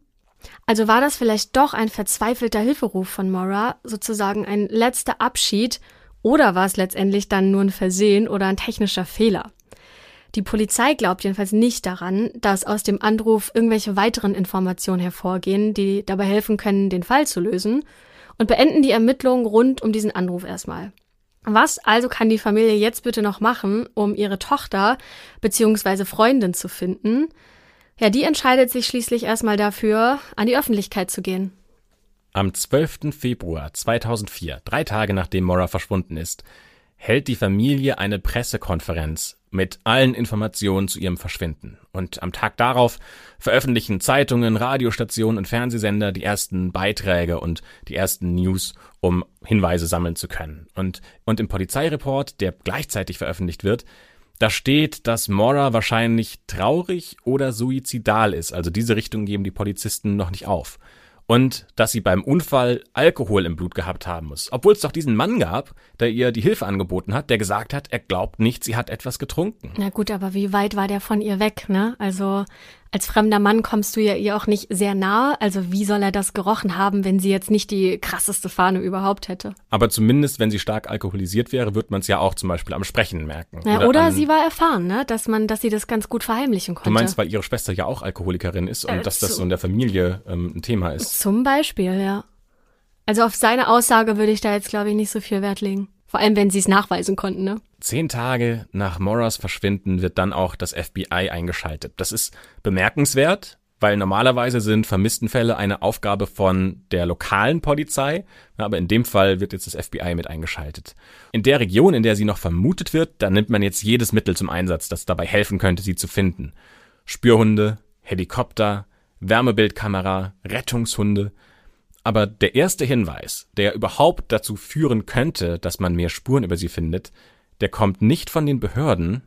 Also war das vielleicht doch ein verzweifelter Hilferuf von Mora, sozusagen ein letzter Abschied, oder war es letztendlich dann nur ein Versehen oder ein technischer Fehler? Die Polizei glaubt jedenfalls nicht daran, dass aus dem Anruf irgendwelche weiteren Informationen hervorgehen, die dabei helfen können, den Fall zu lösen, und beenden die Ermittlungen rund um diesen Anruf erstmal. Was also kann die Familie jetzt bitte noch machen, um ihre Tochter bzw. Freundin zu finden? Ja, die entscheidet sich schließlich erstmal dafür, an die Öffentlichkeit zu gehen. Am 12. Februar 2004, drei Tage nachdem Mora verschwunden ist, hält die Familie eine Pressekonferenz mit allen Informationen zu ihrem Verschwinden. Und am Tag darauf veröffentlichen Zeitungen, Radiostationen und Fernsehsender die ersten Beiträge und die ersten News, um Hinweise sammeln zu können. Und, und im Polizeireport, der gleichzeitig veröffentlicht wird, Da steht, dass Mora wahrscheinlich traurig oder suizidal ist. Also diese Richtung geben die Polizisten noch nicht auf und dass sie beim Unfall Alkohol im Blut gehabt haben muss. Obwohl es doch diesen Mann gab, der ihr die Hilfe angeboten hat, der gesagt hat, er glaubt nicht, sie hat etwas getrunken. Na gut, aber wie weit war der von ihr weg, ne? Also als fremder Mann kommst du ja ihr auch nicht sehr nahe. Also wie soll er das gerochen haben, wenn sie jetzt nicht die krasseste Fahne überhaupt hätte? Aber zumindest, wenn sie stark alkoholisiert wäre, wird man es ja auch zum Beispiel am Sprechen merken. Ja, oder, oder sie war erfahren, ne? dass man, dass sie das ganz gut verheimlichen konnte. Du meinst, weil ihre Schwester ja auch Alkoholikerin ist und äh, dass das so in der Familie ähm, ein Thema ist? Zum Beispiel, ja. Also auf seine Aussage würde ich da jetzt, glaube ich, nicht so viel Wert legen. Vor allem, wenn sie es nachweisen konnten, ne? Zehn Tage nach Moras Verschwinden wird dann auch das FBI eingeschaltet. Das ist bemerkenswert, weil normalerweise sind Vermisstenfälle eine Aufgabe von der lokalen Polizei, aber in dem Fall wird jetzt das FBI mit eingeschaltet. In der Region, in der sie noch vermutet wird, da nimmt man jetzt jedes Mittel zum Einsatz, das dabei helfen könnte, sie zu finden. Spürhunde, Helikopter, Wärmebildkamera, Rettungshunde. Aber der erste Hinweis, der überhaupt dazu führen könnte, dass man mehr Spuren über sie findet, der kommt nicht von den Behörden,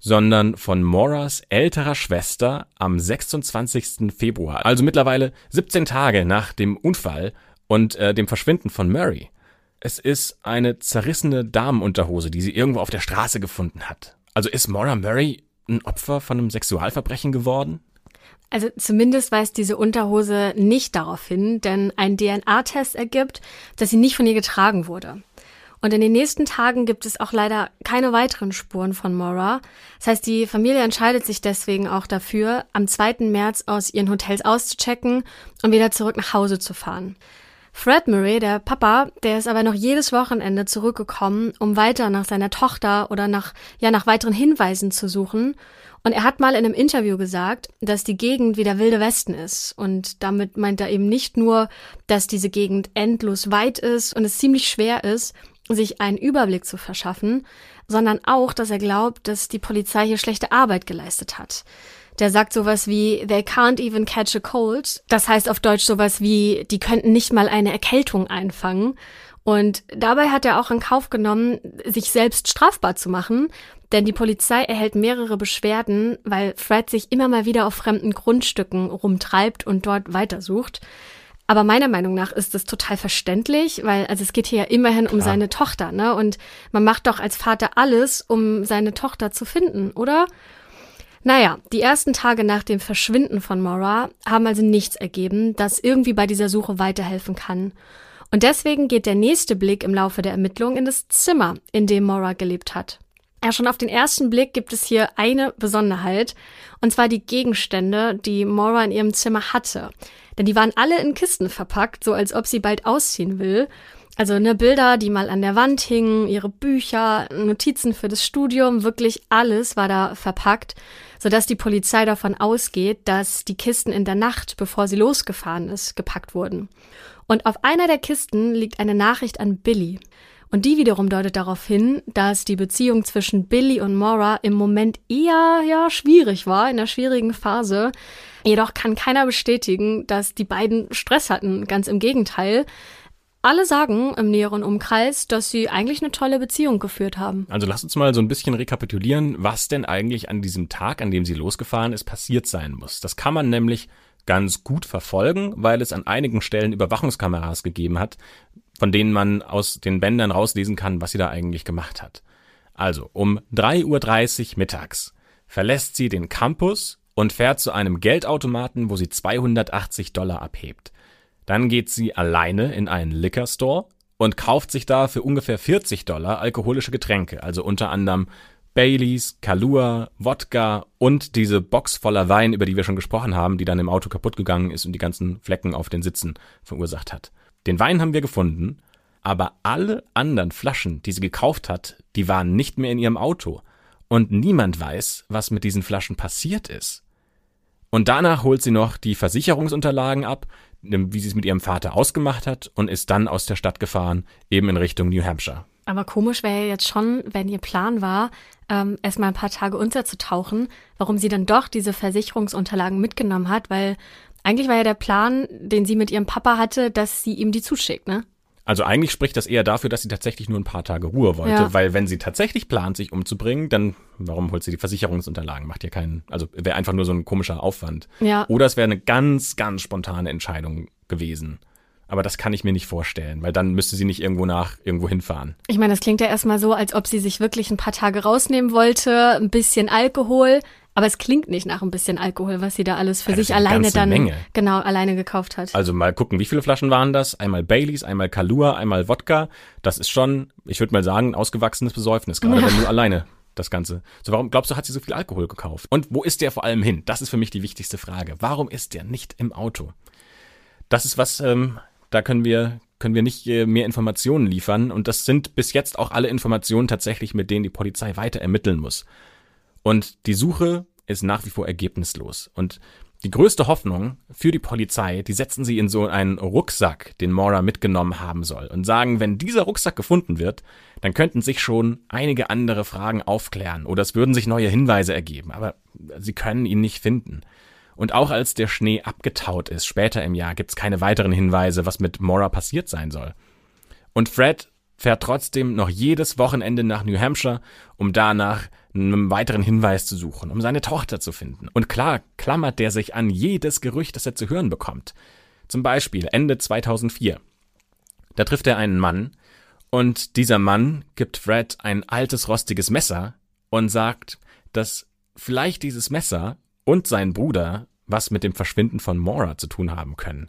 sondern von Moras älterer Schwester am 26. Februar, also mittlerweile 17 Tage nach dem Unfall und äh, dem Verschwinden von Murray. Es ist eine zerrissene Damenunterhose, die sie irgendwo auf der Straße gefunden hat. Also ist Maura Murray ein Opfer von einem Sexualverbrechen geworden? Also zumindest weist diese Unterhose nicht darauf hin, denn ein DNA-Test ergibt, dass sie nicht von ihr getragen wurde. Und in den nächsten Tagen gibt es auch leider keine weiteren Spuren von Maura. Das heißt, die Familie entscheidet sich deswegen auch dafür, am 2. März aus ihren Hotels auszuchecken und wieder zurück nach Hause zu fahren. Fred Murray, der Papa, der ist aber noch jedes Wochenende zurückgekommen, um weiter nach seiner Tochter oder nach, ja, nach weiteren Hinweisen zu suchen. Und er hat mal in einem Interview gesagt, dass die Gegend wie der wilde Westen ist. Und damit meint er eben nicht nur, dass diese Gegend endlos weit ist und es ziemlich schwer ist, sich einen Überblick zu verschaffen, sondern auch, dass er glaubt, dass die Polizei hier schlechte Arbeit geleistet hat. Der sagt sowas wie, they can't even catch a cold. Das heißt auf Deutsch sowas wie, die könnten nicht mal eine Erkältung einfangen. Und dabei hat er auch in Kauf genommen, sich selbst strafbar zu machen, denn die Polizei erhält mehrere Beschwerden, weil Fred sich immer mal wieder auf fremden Grundstücken rumtreibt und dort weitersucht. Aber meiner Meinung nach ist es total verständlich, weil also es geht hier ja immerhin Klar. um seine Tochter, ne? Und man macht doch als Vater alles, um seine Tochter zu finden, oder? Naja, die ersten Tage nach dem Verschwinden von Maura haben also nichts ergeben, das irgendwie bei dieser Suche weiterhelfen kann. Und deswegen geht der nächste Blick im Laufe der Ermittlung in das Zimmer, in dem Maura gelebt hat. Ja, schon auf den ersten Blick gibt es hier eine Besonderheit, und zwar die Gegenstände, die Maura in ihrem Zimmer hatte. Denn die waren alle in Kisten verpackt, so als ob sie bald ausziehen will. Also ne Bilder, die mal an der Wand hingen, ihre Bücher, Notizen für das Studium, wirklich alles war da verpackt, sodass die Polizei davon ausgeht, dass die Kisten in der Nacht, bevor sie losgefahren ist, gepackt wurden. Und auf einer der Kisten liegt eine Nachricht an Billy. Und die wiederum deutet darauf hin, dass die Beziehung zwischen Billy und Maura im Moment eher ja schwierig war, in der schwierigen Phase. Jedoch kann keiner bestätigen, dass die beiden Stress hatten. Ganz im Gegenteil. Alle sagen im näheren Umkreis, dass sie eigentlich eine tolle Beziehung geführt haben. Also lass uns mal so ein bisschen rekapitulieren, was denn eigentlich an diesem Tag, an dem sie losgefahren ist, passiert sein muss. Das kann man nämlich ganz gut verfolgen, weil es an einigen Stellen Überwachungskameras gegeben hat, von denen man aus den Bändern rauslesen kann, was sie da eigentlich gemacht hat. Also um 3.30 Uhr mittags verlässt sie den Campus und fährt zu einem Geldautomaten, wo sie 280 Dollar abhebt. Dann geht sie alleine in einen Liquor Store und kauft sich da für ungefähr 40 Dollar alkoholische Getränke, also unter anderem Baileys, Kalua, Wodka und diese Box voller Wein, über die wir schon gesprochen haben, die dann im Auto kaputt gegangen ist und die ganzen Flecken auf den Sitzen verursacht hat. Den Wein haben wir gefunden, aber alle anderen Flaschen, die sie gekauft hat, die waren nicht mehr in ihrem Auto. Und niemand weiß, was mit diesen Flaschen passiert ist. Und danach holt sie noch die Versicherungsunterlagen ab, wie sie es mit ihrem Vater ausgemacht hat, und ist dann aus der Stadt gefahren, eben in Richtung New Hampshire. Aber komisch wäre ja jetzt schon, wenn ihr Plan war, ähm, erstmal ein paar Tage unterzutauchen, warum sie dann doch diese Versicherungsunterlagen mitgenommen hat, weil eigentlich war ja der Plan, den sie mit ihrem Papa hatte, dass sie ihm die zuschickt, ne? Also eigentlich spricht das eher dafür, dass sie tatsächlich nur ein paar Tage Ruhe wollte, Ja. weil wenn sie tatsächlich plant, sich umzubringen, dann warum holt sie die Versicherungsunterlagen? Macht ja keinen, also wäre einfach nur so ein komischer Aufwand. Ja. Oder es wäre eine ganz, ganz spontane Entscheidung gewesen. Aber das kann ich mir nicht vorstellen, weil dann müsste sie nicht irgendwo nach irgendwo hinfahren. Ich meine, das klingt ja erstmal so, als ob sie sich wirklich ein paar Tage rausnehmen wollte, ein bisschen Alkohol, aber es klingt nicht nach ein bisschen Alkohol, was sie da alles für Ja, sich alleine dann Menge. genau alleine gekauft hat. Also mal gucken, wie viele Flaschen waren das? Einmal Baileys, einmal Kalua, einmal Wodka. Das ist schon, ich würde mal sagen, ein ausgewachsenes Besäufnis, gerade wenn du alleine das Ganze. So, warum glaubst du, hat sie so viel Alkohol gekauft? Und wo ist der vor allem hin? Das ist für mich die wichtigste Frage. Warum ist der nicht im Auto? Das ist was, ähm, da können wir, können wir nicht äh, mehr Informationen liefern. Und das sind bis jetzt auch alle Informationen tatsächlich, mit denen die Polizei weiter ermitteln muss. Und die Suche ist nach wie vor ergebnislos. Und die größte Hoffnung für die Polizei, die setzen sie in so einen Rucksack, den Maura mitgenommen haben soll, und sagen, wenn dieser Rucksack gefunden wird, dann könnten sich schon einige andere Fragen aufklären oder es würden sich neue Hinweise ergeben, aber sie können ihn nicht finden. Und auch als der Schnee abgetaut ist, später im Jahr, gibt's keine weiteren Hinweise, was mit Maura passiert sein soll. Und Fred fährt trotzdem noch jedes Wochenende nach New Hampshire, um danach einen weiteren Hinweis zu suchen, um seine Tochter zu finden. Und klar klammert der sich an jedes Gerücht, das er zu hören bekommt. Zum Beispiel Ende 2004. Da trifft er einen Mann und dieser Mann gibt Fred ein altes rostiges Messer und sagt, dass vielleicht dieses Messer und sein Bruder was mit dem Verschwinden von Maura zu tun haben können.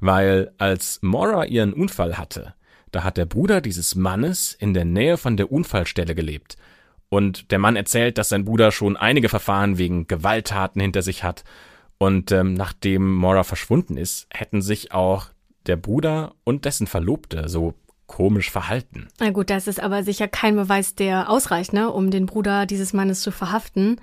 Weil als Maura ihren Unfall hatte, da hat der Bruder dieses Mannes in der Nähe von der Unfallstelle gelebt. Und der Mann erzählt, dass sein Bruder schon einige Verfahren wegen Gewalttaten hinter sich hat. Und ähm, nachdem Maura verschwunden ist, hätten sich auch der Bruder und dessen Verlobte so komisch verhalten. Na gut, das ist aber sicher kein Beweis, der ausreicht, ne, um den Bruder dieses Mannes zu verhaften.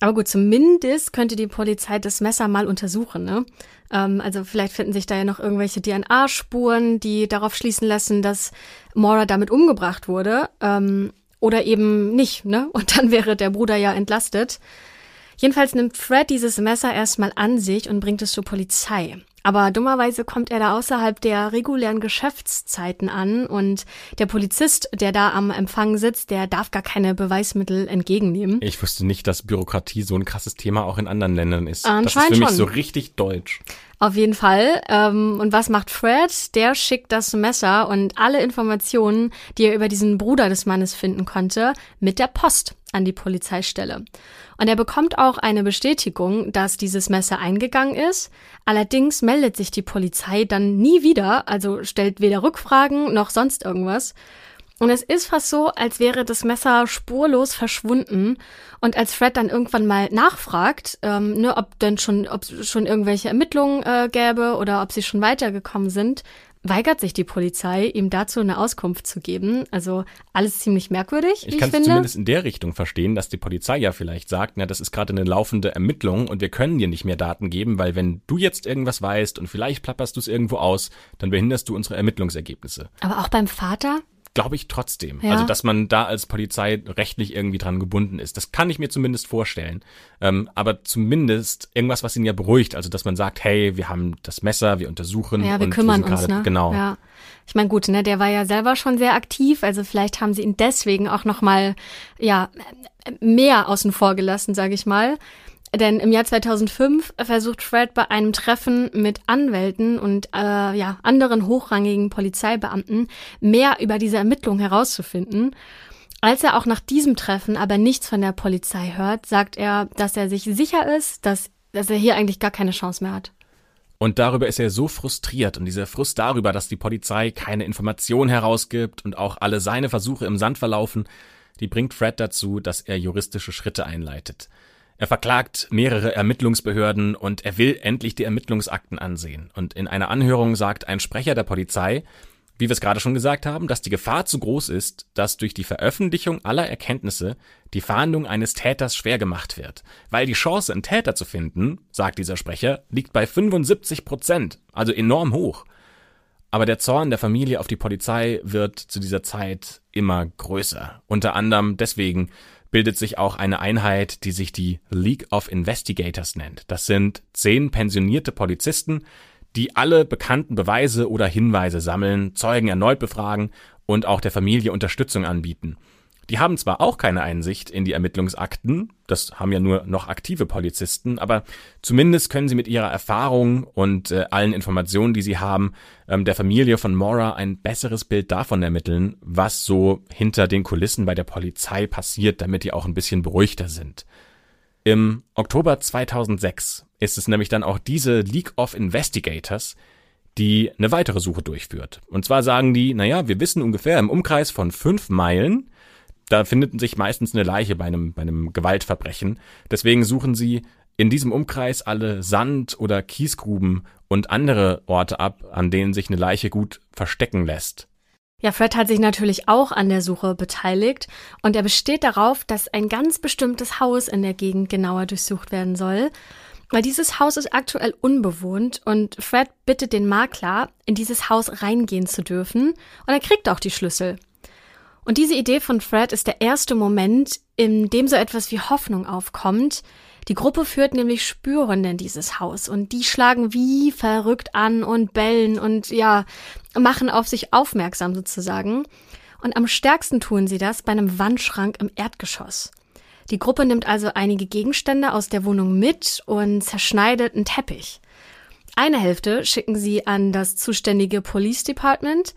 Aber gut, zumindest könnte die Polizei das Messer mal untersuchen, ne? Ähm, also vielleicht finden sich da ja noch irgendwelche DNA-Spuren, die darauf schließen lassen, dass Maura damit umgebracht wurde. Ähm, oder eben nicht, ne? Und dann wäre der Bruder ja entlastet. Jedenfalls nimmt Fred dieses Messer erstmal an sich und bringt es zur Polizei. Aber dummerweise kommt er da außerhalb der regulären Geschäftszeiten an und der Polizist, der da am Empfang sitzt, der darf gar keine Beweismittel entgegennehmen. Ich wusste nicht, dass Bürokratie so ein krasses Thema auch in anderen Ländern ist. das ist für mich schon. so richtig deutsch. Auf jeden Fall. Ähm, und was macht Fred? Der schickt das Messer und alle Informationen, die er über diesen Bruder des Mannes finden konnte, mit der Post an die Polizeistelle. Und er bekommt auch eine Bestätigung, dass dieses Messer eingegangen ist. Allerdings meldet sich die Polizei dann nie wieder, also stellt weder Rückfragen noch sonst irgendwas. Und es ist fast so, als wäre das Messer spurlos verschwunden. Und als Fred dann irgendwann mal nachfragt, ähm, ne, ob denn schon, ob schon irgendwelche Ermittlungen äh, gäbe oder ob sie schon weitergekommen sind, weigert sich die Polizei, ihm dazu eine Auskunft zu geben. Also alles ziemlich merkwürdig, Ich kann es zumindest in der Richtung verstehen, dass die Polizei ja vielleicht sagt, na, das ist gerade eine laufende Ermittlung und wir können dir nicht mehr Daten geben, weil wenn du jetzt irgendwas weißt und vielleicht plapperst du es irgendwo aus, dann behinderst du unsere Ermittlungsergebnisse. Aber auch beim Vater? Glaube ich trotzdem. Ja. Also, dass man da als Polizei rechtlich irgendwie dran gebunden ist. Das kann ich mir zumindest vorstellen. Ähm, aber zumindest irgendwas, was ihn ja beruhigt. Also, dass man sagt, hey, wir haben das Messer, wir untersuchen. Ja, wir und kümmern sind uns, gerade, ne? Genau. Ja. Ich meine, gut, ne, der war ja selber schon sehr aktiv, also vielleicht haben sie ihn deswegen auch noch mal ja mehr außen vor gelassen, sage ich mal. Denn im Jahr 2005 versucht Fred bei einem Treffen mit Anwälten und äh, ja, anderen hochrangigen Polizeibeamten mehr über diese Ermittlung herauszufinden. Als er auch nach diesem Treffen aber nichts von der Polizei hört, sagt er, dass er sich sicher ist, dass, dass er hier eigentlich gar keine Chance mehr hat. Und darüber ist er so frustriert und dieser Frust darüber, dass die Polizei keine Information herausgibt und auch alle seine Versuche im Sand verlaufen, die bringt Fred dazu, dass er juristische Schritte einleitet. Er verklagt mehrere Ermittlungsbehörden und er will endlich die Ermittlungsakten ansehen. Und in einer Anhörung sagt ein Sprecher der Polizei, wie wir es gerade schon gesagt haben, dass die Gefahr zu groß ist, dass durch die Veröffentlichung aller Erkenntnisse die Fahndung eines Täters schwer gemacht wird. Weil die Chance, einen Täter zu finden, sagt dieser Sprecher, liegt bei 75 Prozent, also enorm hoch. Aber der Zorn der Familie auf die Polizei wird zu dieser Zeit immer größer. Unter anderem deswegen bildet sich auch eine Einheit, die sich die League of Investigators nennt. Das sind zehn pensionierte Polizisten, die alle bekannten Beweise oder Hinweise sammeln, Zeugen erneut befragen und auch der Familie Unterstützung anbieten. Die haben zwar auch keine Einsicht in die Ermittlungsakten, das haben ja nur noch aktive Polizisten, aber zumindest können sie mit ihrer Erfahrung und äh, allen Informationen, die sie haben, ähm, der Familie von Mora ein besseres Bild davon ermitteln, was so hinter den Kulissen bei der Polizei passiert, damit die auch ein bisschen beruhigter sind. Im Oktober 2006 ist es nämlich dann auch diese League of Investigators, die eine weitere Suche durchführt. Und zwar sagen die, naja, wir wissen ungefähr im Umkreis von fünf Meilen, da findet sich meistens eine Leiche bei einem, bei einem Gewaltverbrechen. Deswegen suchen sie in diesem Umkreis alle Sand- oder Kiesgruben und andere Orte ab, an denen sich eine Leiche gut verstecken lässt. Ja, Fred hat sich natürlich auch an der Suche beteiligt und er besteht darauf, dass ein ganz bestimmtes Haus in der Gegend genauer durchsucht werden soll. Weil dieses Haus ist aktuell unbewohnt und Fred bittet den Makler, in dieses Haus reingehen zu dürfen und er kriegt auch die Schlüssel. Und diese Idee von Fred ist der erste Moment, in dem so etwas wie Hoffnung aufkommt. Die Gruppe führt nämlich Spürhunde in dieses Haus und die schlagen wie verrückt an und bellen und ja, machen auf sich aufmerksam sozusagen. Und am stärksten tun sie das bei einem Wandschrank im Erdgeschoss. Die Gruppe nimmt also einige Gegenstände aus der Wohnung mit und zerschneidet einen Teppich. Eine Hälfte schicken sie an das zuständige Police Department,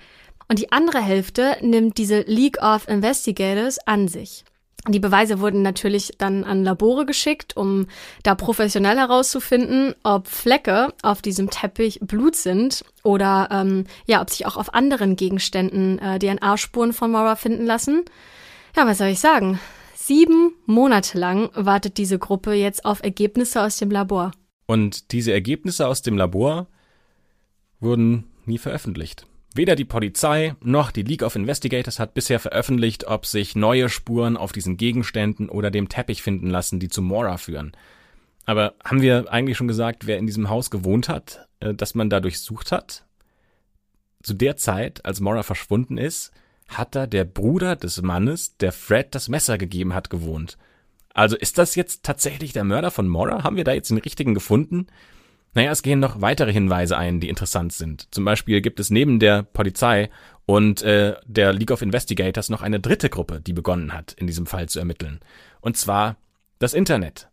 und die andere Hälfte nimmt diese League of Investigators an sich. Die Beweise wurden natürlich dann an Labore geschickt, um da professionell herauszufinden, ob Flecke auf diesem Teppich Blut sind oder ähm, ja, ob sich auch auf anderen Gegenständen äh, DNA-Spuren von Maura finden lassen. Ja, was soll ich sagen? Sieben Monate lang wartet diese Gruppe jetzt auf Ergebnisse aus dem Labor. Und diese Ergebnisse aus dem Labor wurden nie veröffentlicht. Weder die Polizei noch die League of Investigators hat bisher veröffentlicht, ob sich neue Spuren auf diesen Gegenständen oder dem Teppich finden lassen, die zu Mora führen. Aber haben wir eigentlich schon gesagt, wer in diesem Haus gewohnt hat, äh, dass man da durchsucht hat? Zu der Zeit, als Mora verschwunden ist, hat da der Bruder des Mannes, der Fred das Messer gegeben hat, gewohnt. Also ist das jetzt tatsächlich der Mörder von Mora? Haben wir da jetzt den richtigen gefunden? Naja, es gehen noch weitere Hinweise ein, die interessant sind. Zum Beispiel gibt es neben der Polizei und äh, der League of Investigators noch eine dritte Gruppe, die begonnen hat, in diesem Fall zu ermitteln. Und zwar das Internet.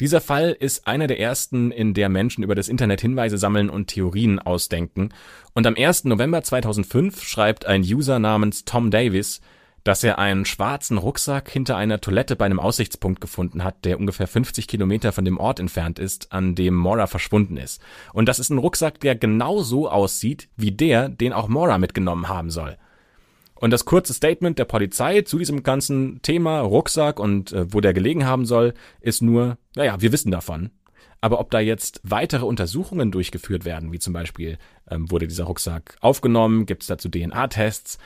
Dieser Fall ist einer der ersten, in der Menschen über das Internet Hinweise sammeln und Theorien ausdenken. Und am 1. November 2005 schreibt ein User namens Tom Davis, dass er einen schwarzen Rucksack hinter einer Toilette bei einem Aussichtspunkt gefunden hat, der ungefähr 50 Kilometer von dem Ort entfernt ist, an dem Mora verschwunden ist. Und das ist ein Rucksack, der genau so aussieht wie der, den auch Mora mitgenommen haben soll. Und das kurze Statement der Polizei zu diesem ganzen Thema Rucksack und äh, wo der gelegen haben soll, ist nur, naja, wir wissen davon. Aber ob da jetzt weitere Untersuchungen durchgeführt werden, wie zum Beispiel ähm, wurde dieser Rucksack aufgenommen, gibt es dazu DNA-Tests,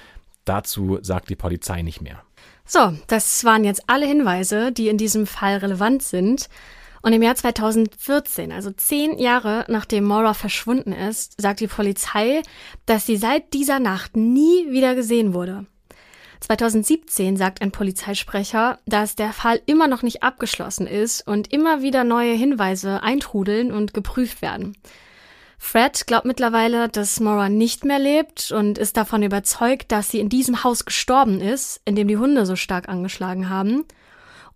Dazu sagt die Polizei nicht mehr. So, das waren jetzt alle Hinweise, die in diesem Fall relevant sind. Und im Jahr 2014, also zehn Jahre nachdem Maura verschwunden ist, sagt die Polizei, dass sie seit dieser Nacht nie wieder gesehen wurde. 2017 sagt ein Polizeisprecher, dass der Fall immer noch nicht abgeschlossen ist und immer wieder neue Hinweise eintrudeln und geprüft werden. Fred glaubt mittlerweile, dass Maura nicht mehr lebt und ist davon überzeugt, dass sie in diesem Haus gestorben ist, in dem die Hunde so stark angeschlagen haben.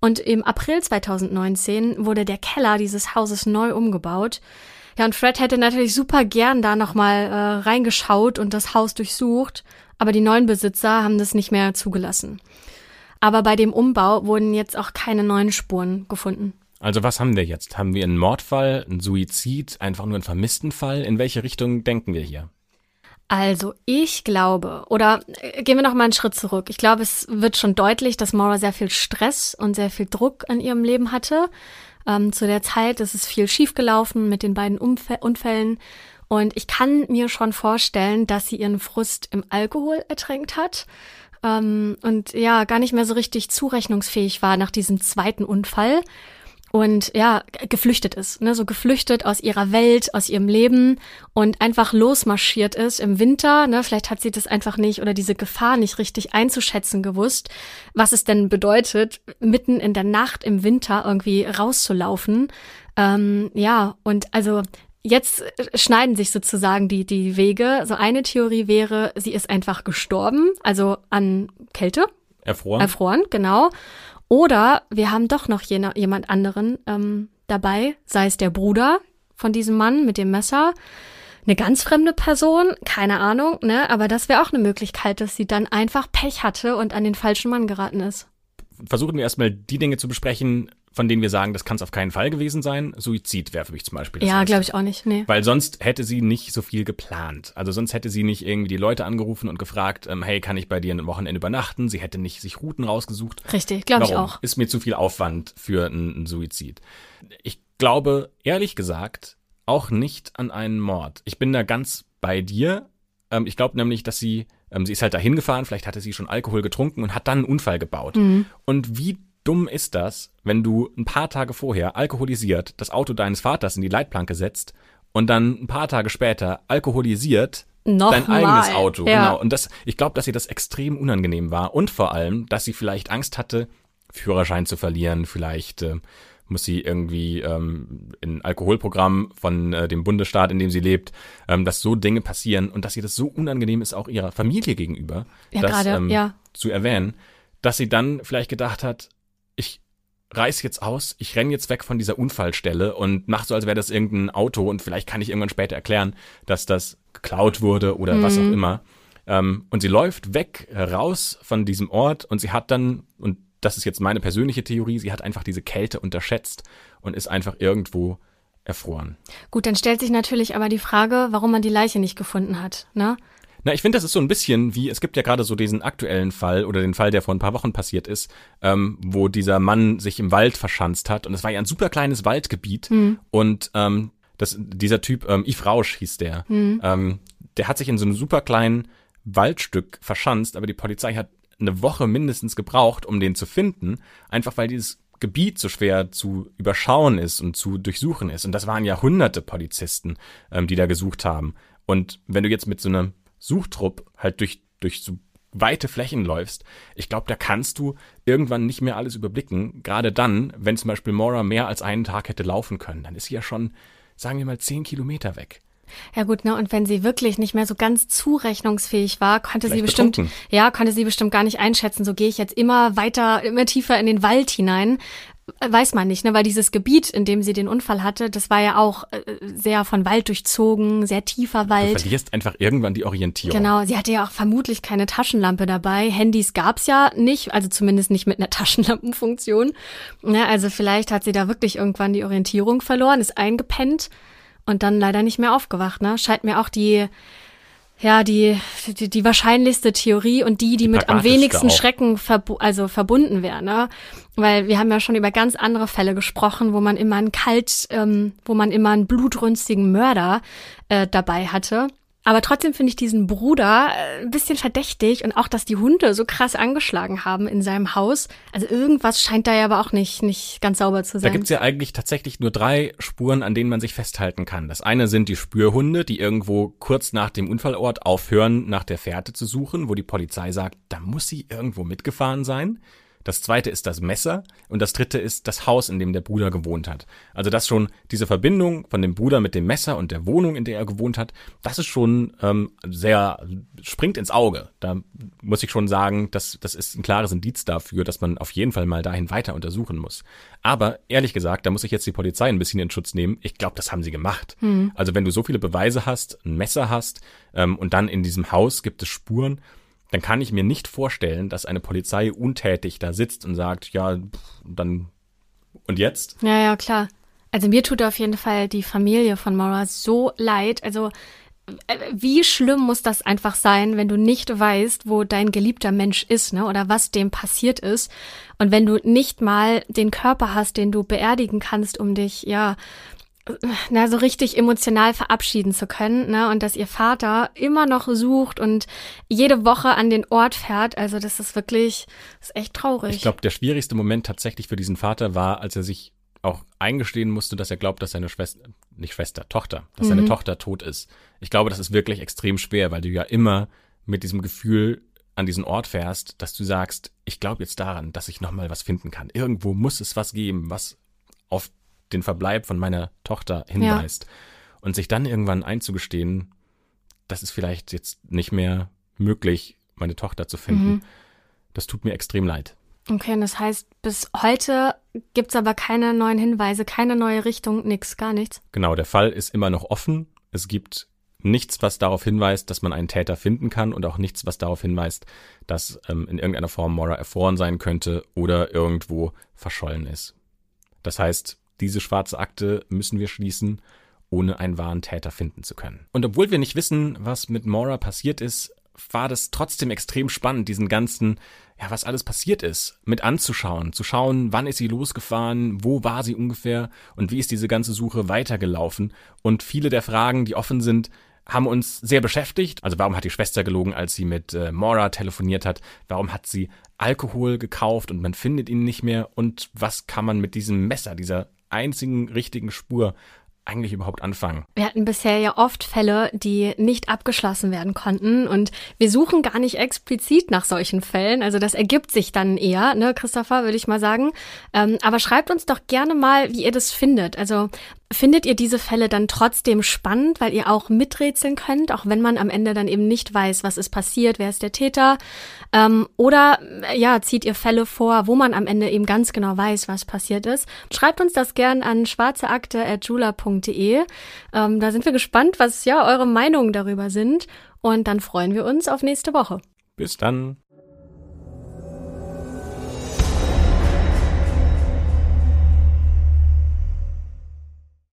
Und im April 2019 wurde der Keller dieses Hauses neu umgebaut. Ja, und Fred hätte natürlich super gern da nochmal äh, reingeschaut und das Haus durchsucht, aber die neuen Besitzer haben das nicht mehr zugelassen. Aber bei dem Umbau wurden jetzt auch keine neuen Spuren gefunden. Also was haben wir jetzt? Haben wir einen Mordfall, einen Suizid, einfach nur einen vermissten Fall? In welche Richtung denken wir hier? Also ich glaube, oder äh, gehen wir noch mal einen Schritt zurück. Ich glaube, es wird schon deutlich, dass Maura sehr viel Stress und sehr viel Druck in ihrem Leben hatte. Ähm, zu der Zeit ist es viel schiefgelaufen mit den beiden Umf Unfällen. Und ich kann mir schon vorstellen, dass sie ihren Frust im Alkohol ertränkt hat. Ähm, und ja, gar nicht mehr so richtig zurechnungsfähig war nach diesem zweiten Unfall und ja, geflüchtet ist, ne, so geflüchtet aus ihrer Welt, aus ihrem Leben und einfach losmarschiert ist im Winter, ne, vielleicht hat sie das einfach nicht oder diese Gefahr nicht richtig einzuschätzen gewusst, was es denn bedeutet, mitten in der Nacht im Winter irgendwie rauszulaufen. Ähm, ja, und also jetzt äh, schneiden sich sozusagen die, die Wege. So eine Theorie wäre, sie ist einfach gestorben, also an Kälte. Erfroren. Erfroren, genau. Oder wir haben doch noch jemand anderen ähm, dabei, sei es der Bruder von diesem Mann mit dem Messer, eine ganz fremde Person, keine Ahnung, ne? Aber das wäre auch eine Möglichkeit, dass sie dann einfach Pech hatte und an den falschen Mann geraten ist. Versuchen wir erstmal die Dinge zu besprechen, von denen wir sagen, das kann es auf keinen Fall gewesen sein. Suizid wäre für mich zum Beispiel. Das ja, glaube ich auch nicht. Nee. Weil sonst hätte sie nicht so viel geplant. Also sonst hätte sie nicht irgendwie die Leute angerufen und gefragt, ähm, hey, kann ich bei dir ein Wochenende übernachten? Sie hätte nicht sich Routen rausgesucht. Richtig, glaube ich auch. Ist mir zu viel Aufwand für einen Suizid. Ich glaube, ehrlich gesagt, auch nicht an einen Mord. Ich bin da ganz bei dir. Ähm, ich glaube nämlich, dass sie, ähm, sie ist halt dahin gefahren, vielleicht hatte sie schon Alkohol getrunken und hat dann einen Unfall gebaut. Mhm. Und wie dumm ist das, wenn du ein paar Tage vorher alkoholisiert das Auto deines Vaters in die Leitplanke setzt und dann ein paar Tage später alkoholisiert Noch dein mal. eigenes Auto. Ja. Genau. Und das, ich glaube, dass ihr das extrem unangenehm war und vor allem, dass sie vielleicht Angst hatte, Führerschein zu verlieren, vielleicht äh, muss sie irgendwie ähm, in Alkoholprogramm von äh, dem Bundesstaat, in dem sie lebt, ähm, dass so Dinge passieren und dass ihr das so unangenehm ist, auch ihrer Familie gegenüber, Ja, das gerade, ähm, ja. zu erwähnen, dass sie dann vielleicht gedacht hat, reiß jetzt aus, ich renn jetzt weg von dieser Unfallstelle und mach so, als wäre das irgendein Auto und vielleicht kann ich irgendwann später erklären, dass das geklaut wurde oder was auch immer. Ähm, und sie läuft weg, raus von diesem Ort und sie hat dann, und das ist jetzt meine persönliche Theorie, sie hat einfach diese Kälte unterschätzt und ist einfach irgendwo erfroren. Gut, dann stellt sich natürlich aber die Frage, warum man die Leiche nicht gefunden hat, ne? Na, ich finde, das ist so ein bisschen wie, es gibt ja gerade so diesen aktuellen Fall oder den Fall, der vor ein paar Wochen passiert ist, ähm, wo dieser Mann sich im Wald verschanzt hat und es war ja ein super kleines Waldgebiet und ähm, das, dieser Typ, ähm, Yves Rausch hieß der, ähm, der hat sich in so einem super kleinen Waldstück verschanzt, aber die Polizei hat eine Woche mindestens gebraucht, um den zu finden, einfach weil dieses Gebiet so schwer zu überschauen ist und zu durchsuchen ist. Und das waren ja hunderte Polizisten, ähm, die da gesucht haben. Und wenn du jetzt mit so einem Suchtrupp halt durch, durch so weite Flächen läufst, ich glaube, da kannst du irgendwann nicht mehr alles überblicken. Gerade dann, wenn zum Beispiel Mora mehr als einen Tag hätte laufen können, dann ist sie ja schon, sagen wir mal, zehn Kilometer weg. Ja gut, ne, und wenn sie wirklich nicht mehr so ganz zurechnungsfähig war, konnte sie Vielleicht bestimmt, betrunken. ja, konnte sie bestimmt gar nicht einschätzen, so gehe ich jetzt immer weiter, immer tiefer in den Wald hinein. Weiß man nicht, ne, weil dieses Gebiet, in dem sie den Unfall hatte, das war ja auch äh, sehr von Wald durchzogen, sehr tiefer Du Wald. verlierst einfach irgendwann die Orientierung. Genau, sie hatte ja auch vermutlich keine Taschenlampe dabei. Handys gab's ja nicht, also zumindest nicht mit einer Taschenlampenfunktion. Ja, also vielleicht hat sie da wirklich irgendwann die Orientierung verloren, ist eingepennt und dann leider nicht mehr aufgewacht. Ne? Scheint mir auch die, ja, die, die, die wahrscheinlichste Theorie und die, die mit am wenigsten auch. Schrecken verbu also verbunden wäre. Ne? Weil wir haben ja schon über ganz andere Fälle gesprochen, wo man immer einen kalt, ähm, wo man immer einen blutrünstigen Mörder äh, dabei hatte. Aber trotzdem finde ich diesen Bruder äh, ein bisschen verdächtig und auch, dass die Hunde so krass angeschlagen haben in seinem Haus. Also irgendwas scheint da ja aber auch nicht, nicht ganz sauber zu Da sein. gibt's ja eigentlich tatsächlich nur drei Spuren, an denen man sich festhalten kann. Das eine sind die Spürhunde, die irgendwo kurz nach dem Unfallort aufhören, nach der Fährte zu suchen, wo die Polizei sagt, da muss sie irgendwo mitgefahren sein. Das zweite ist das Messer und das dritte ist das Haus, in dem der Bruder gewohnt hat. Also das schon diese Verbindung von dem Bruder mit dem Messer und der Wohnung, in der er gewohnt hat, das ist schon ähm, sehr springt ins Auge. Da muss ich schon sagen, das, das ist ein klares Indiz dafür, dass man auf jeden Fall mal dahin weiter untersuchen muss. Aber ehrlich gesagt, da muss ich jetzt die Polizei ein bisschen in Schutz nehmen. Ich glaube, das haben sie gemacht. Also wenn du so viele Beweise hast, ein Messer hast ähm, und dann in diesem Haus gibt es Spuren, dann kann ich mir nicht vorstellen, dass eine Polizei untätig da sitzt und sagt, ja, dann und jetzt? Ja, ja, klar. Also mir tut auf jeden Fall die Familie von Maura so leid. Also äh, wie schlimm muss das einfach sein, wenn du nicht weißt, wo dein geliebter Mensch ist, ne? Oder was dem passiert ist. Und wenn du nicht mal den Körper hast, den du beerdigen kannst, um dich, ja, na, so richtig emotional verabschieden zu können, ne? Und dass ihr Vater immer noch sucht und jede Woche an den Ort fährt. Also das ist wirklich, das ist echt traurig. Ich glaube, der schwierigste Moment tatsächlich für diesen Vater war, als er sich auch eingestehen musste, dass er glaubt, dass seine Schwester, nicht Schwester, Tochter, dass seine Tochter tot ist. Ich glaube, das ist wirklich extrem schwer, weil du ja immer mit diesem Gefühl an diesen Ort fährst, dass du sagst, ich glaube jetzt daran, dass ich noch mal was finden kann. Irgendwo muss es was geben, was auf den Verbleib von meiner Tochter hinweist. und sich dann irgendwann einzugestehen, das ist vielleicht jetzt nicht mehr möglich, meine Tochter zu finden. Mhm. Das tut mir extrem leid. Okay, und das heißt, bis heute gibt's aber keine neuen Hinweise, keine neue Richtung, nix, gar nichts. Genau, der Fall ist immer noch offen. Es gibt nichts, was darauf hinweist, dass man einen Täter finden kann und auch nichts, was darauf hinweist, dass ähm, in irgendeiner Form Mora erfroren sein könnte oder irgendwo verschollen ist. Das heißt, diese schwarze Akte müssen wir schließen, ohne einen wahren Täter finden zu können. Und obwohl wir nicht wissen, was mit Mora passiert ist, war das trotzdem extrem spannend, diesen ganzen, ja, was alles passiert ist, mit anzuschauen, zu schauen, wann ist sie losgefahren, wo war sie ungefähr und wie ist diese ganze Suche weitergelaufen. Und viele der Fragen, die offen sind, haben uns sehr beschäftigt. Also warum hat die Schwester gelogen, als sie mit äh, Mora telefoniert hat? Warum hat sie Alkohol gekauft und man findet ihn nicht mehr? Und was kann man mit diesem Messer, dieser einzigen richtigen Spur eigentlich überhaupt anfangen? Wir hatten bisher ja oft Fälle, die nicht abgeschlossen werden konnten und wir suchen gar nicht explizit nach solchen Fällen. Also das ergibt sich dann eher, ne, Christopher, würde ich mal sagen. Ähm, aber schreibt uns doch gerne mal, wie ihr das findet. Also Findet ihr diese Fälle dann trotzdem spannend, weil ihr auch miträtseln könnt, auch wenn man am Ende dann eben nicht weiß, was ist passiert, wer ist der Täter? Ähm, oder ja, zieht ihr Fälle vor, wo man am Ende eben ganz genau weiß, was passiert ist? Schreibt uns das gern an schwarzeakte.jula.de. Ähm, da sind wir gespannt, was ja eure Meinungen darüber sind. Und dann freuen wir uns auf nächste Woche. Bis dann.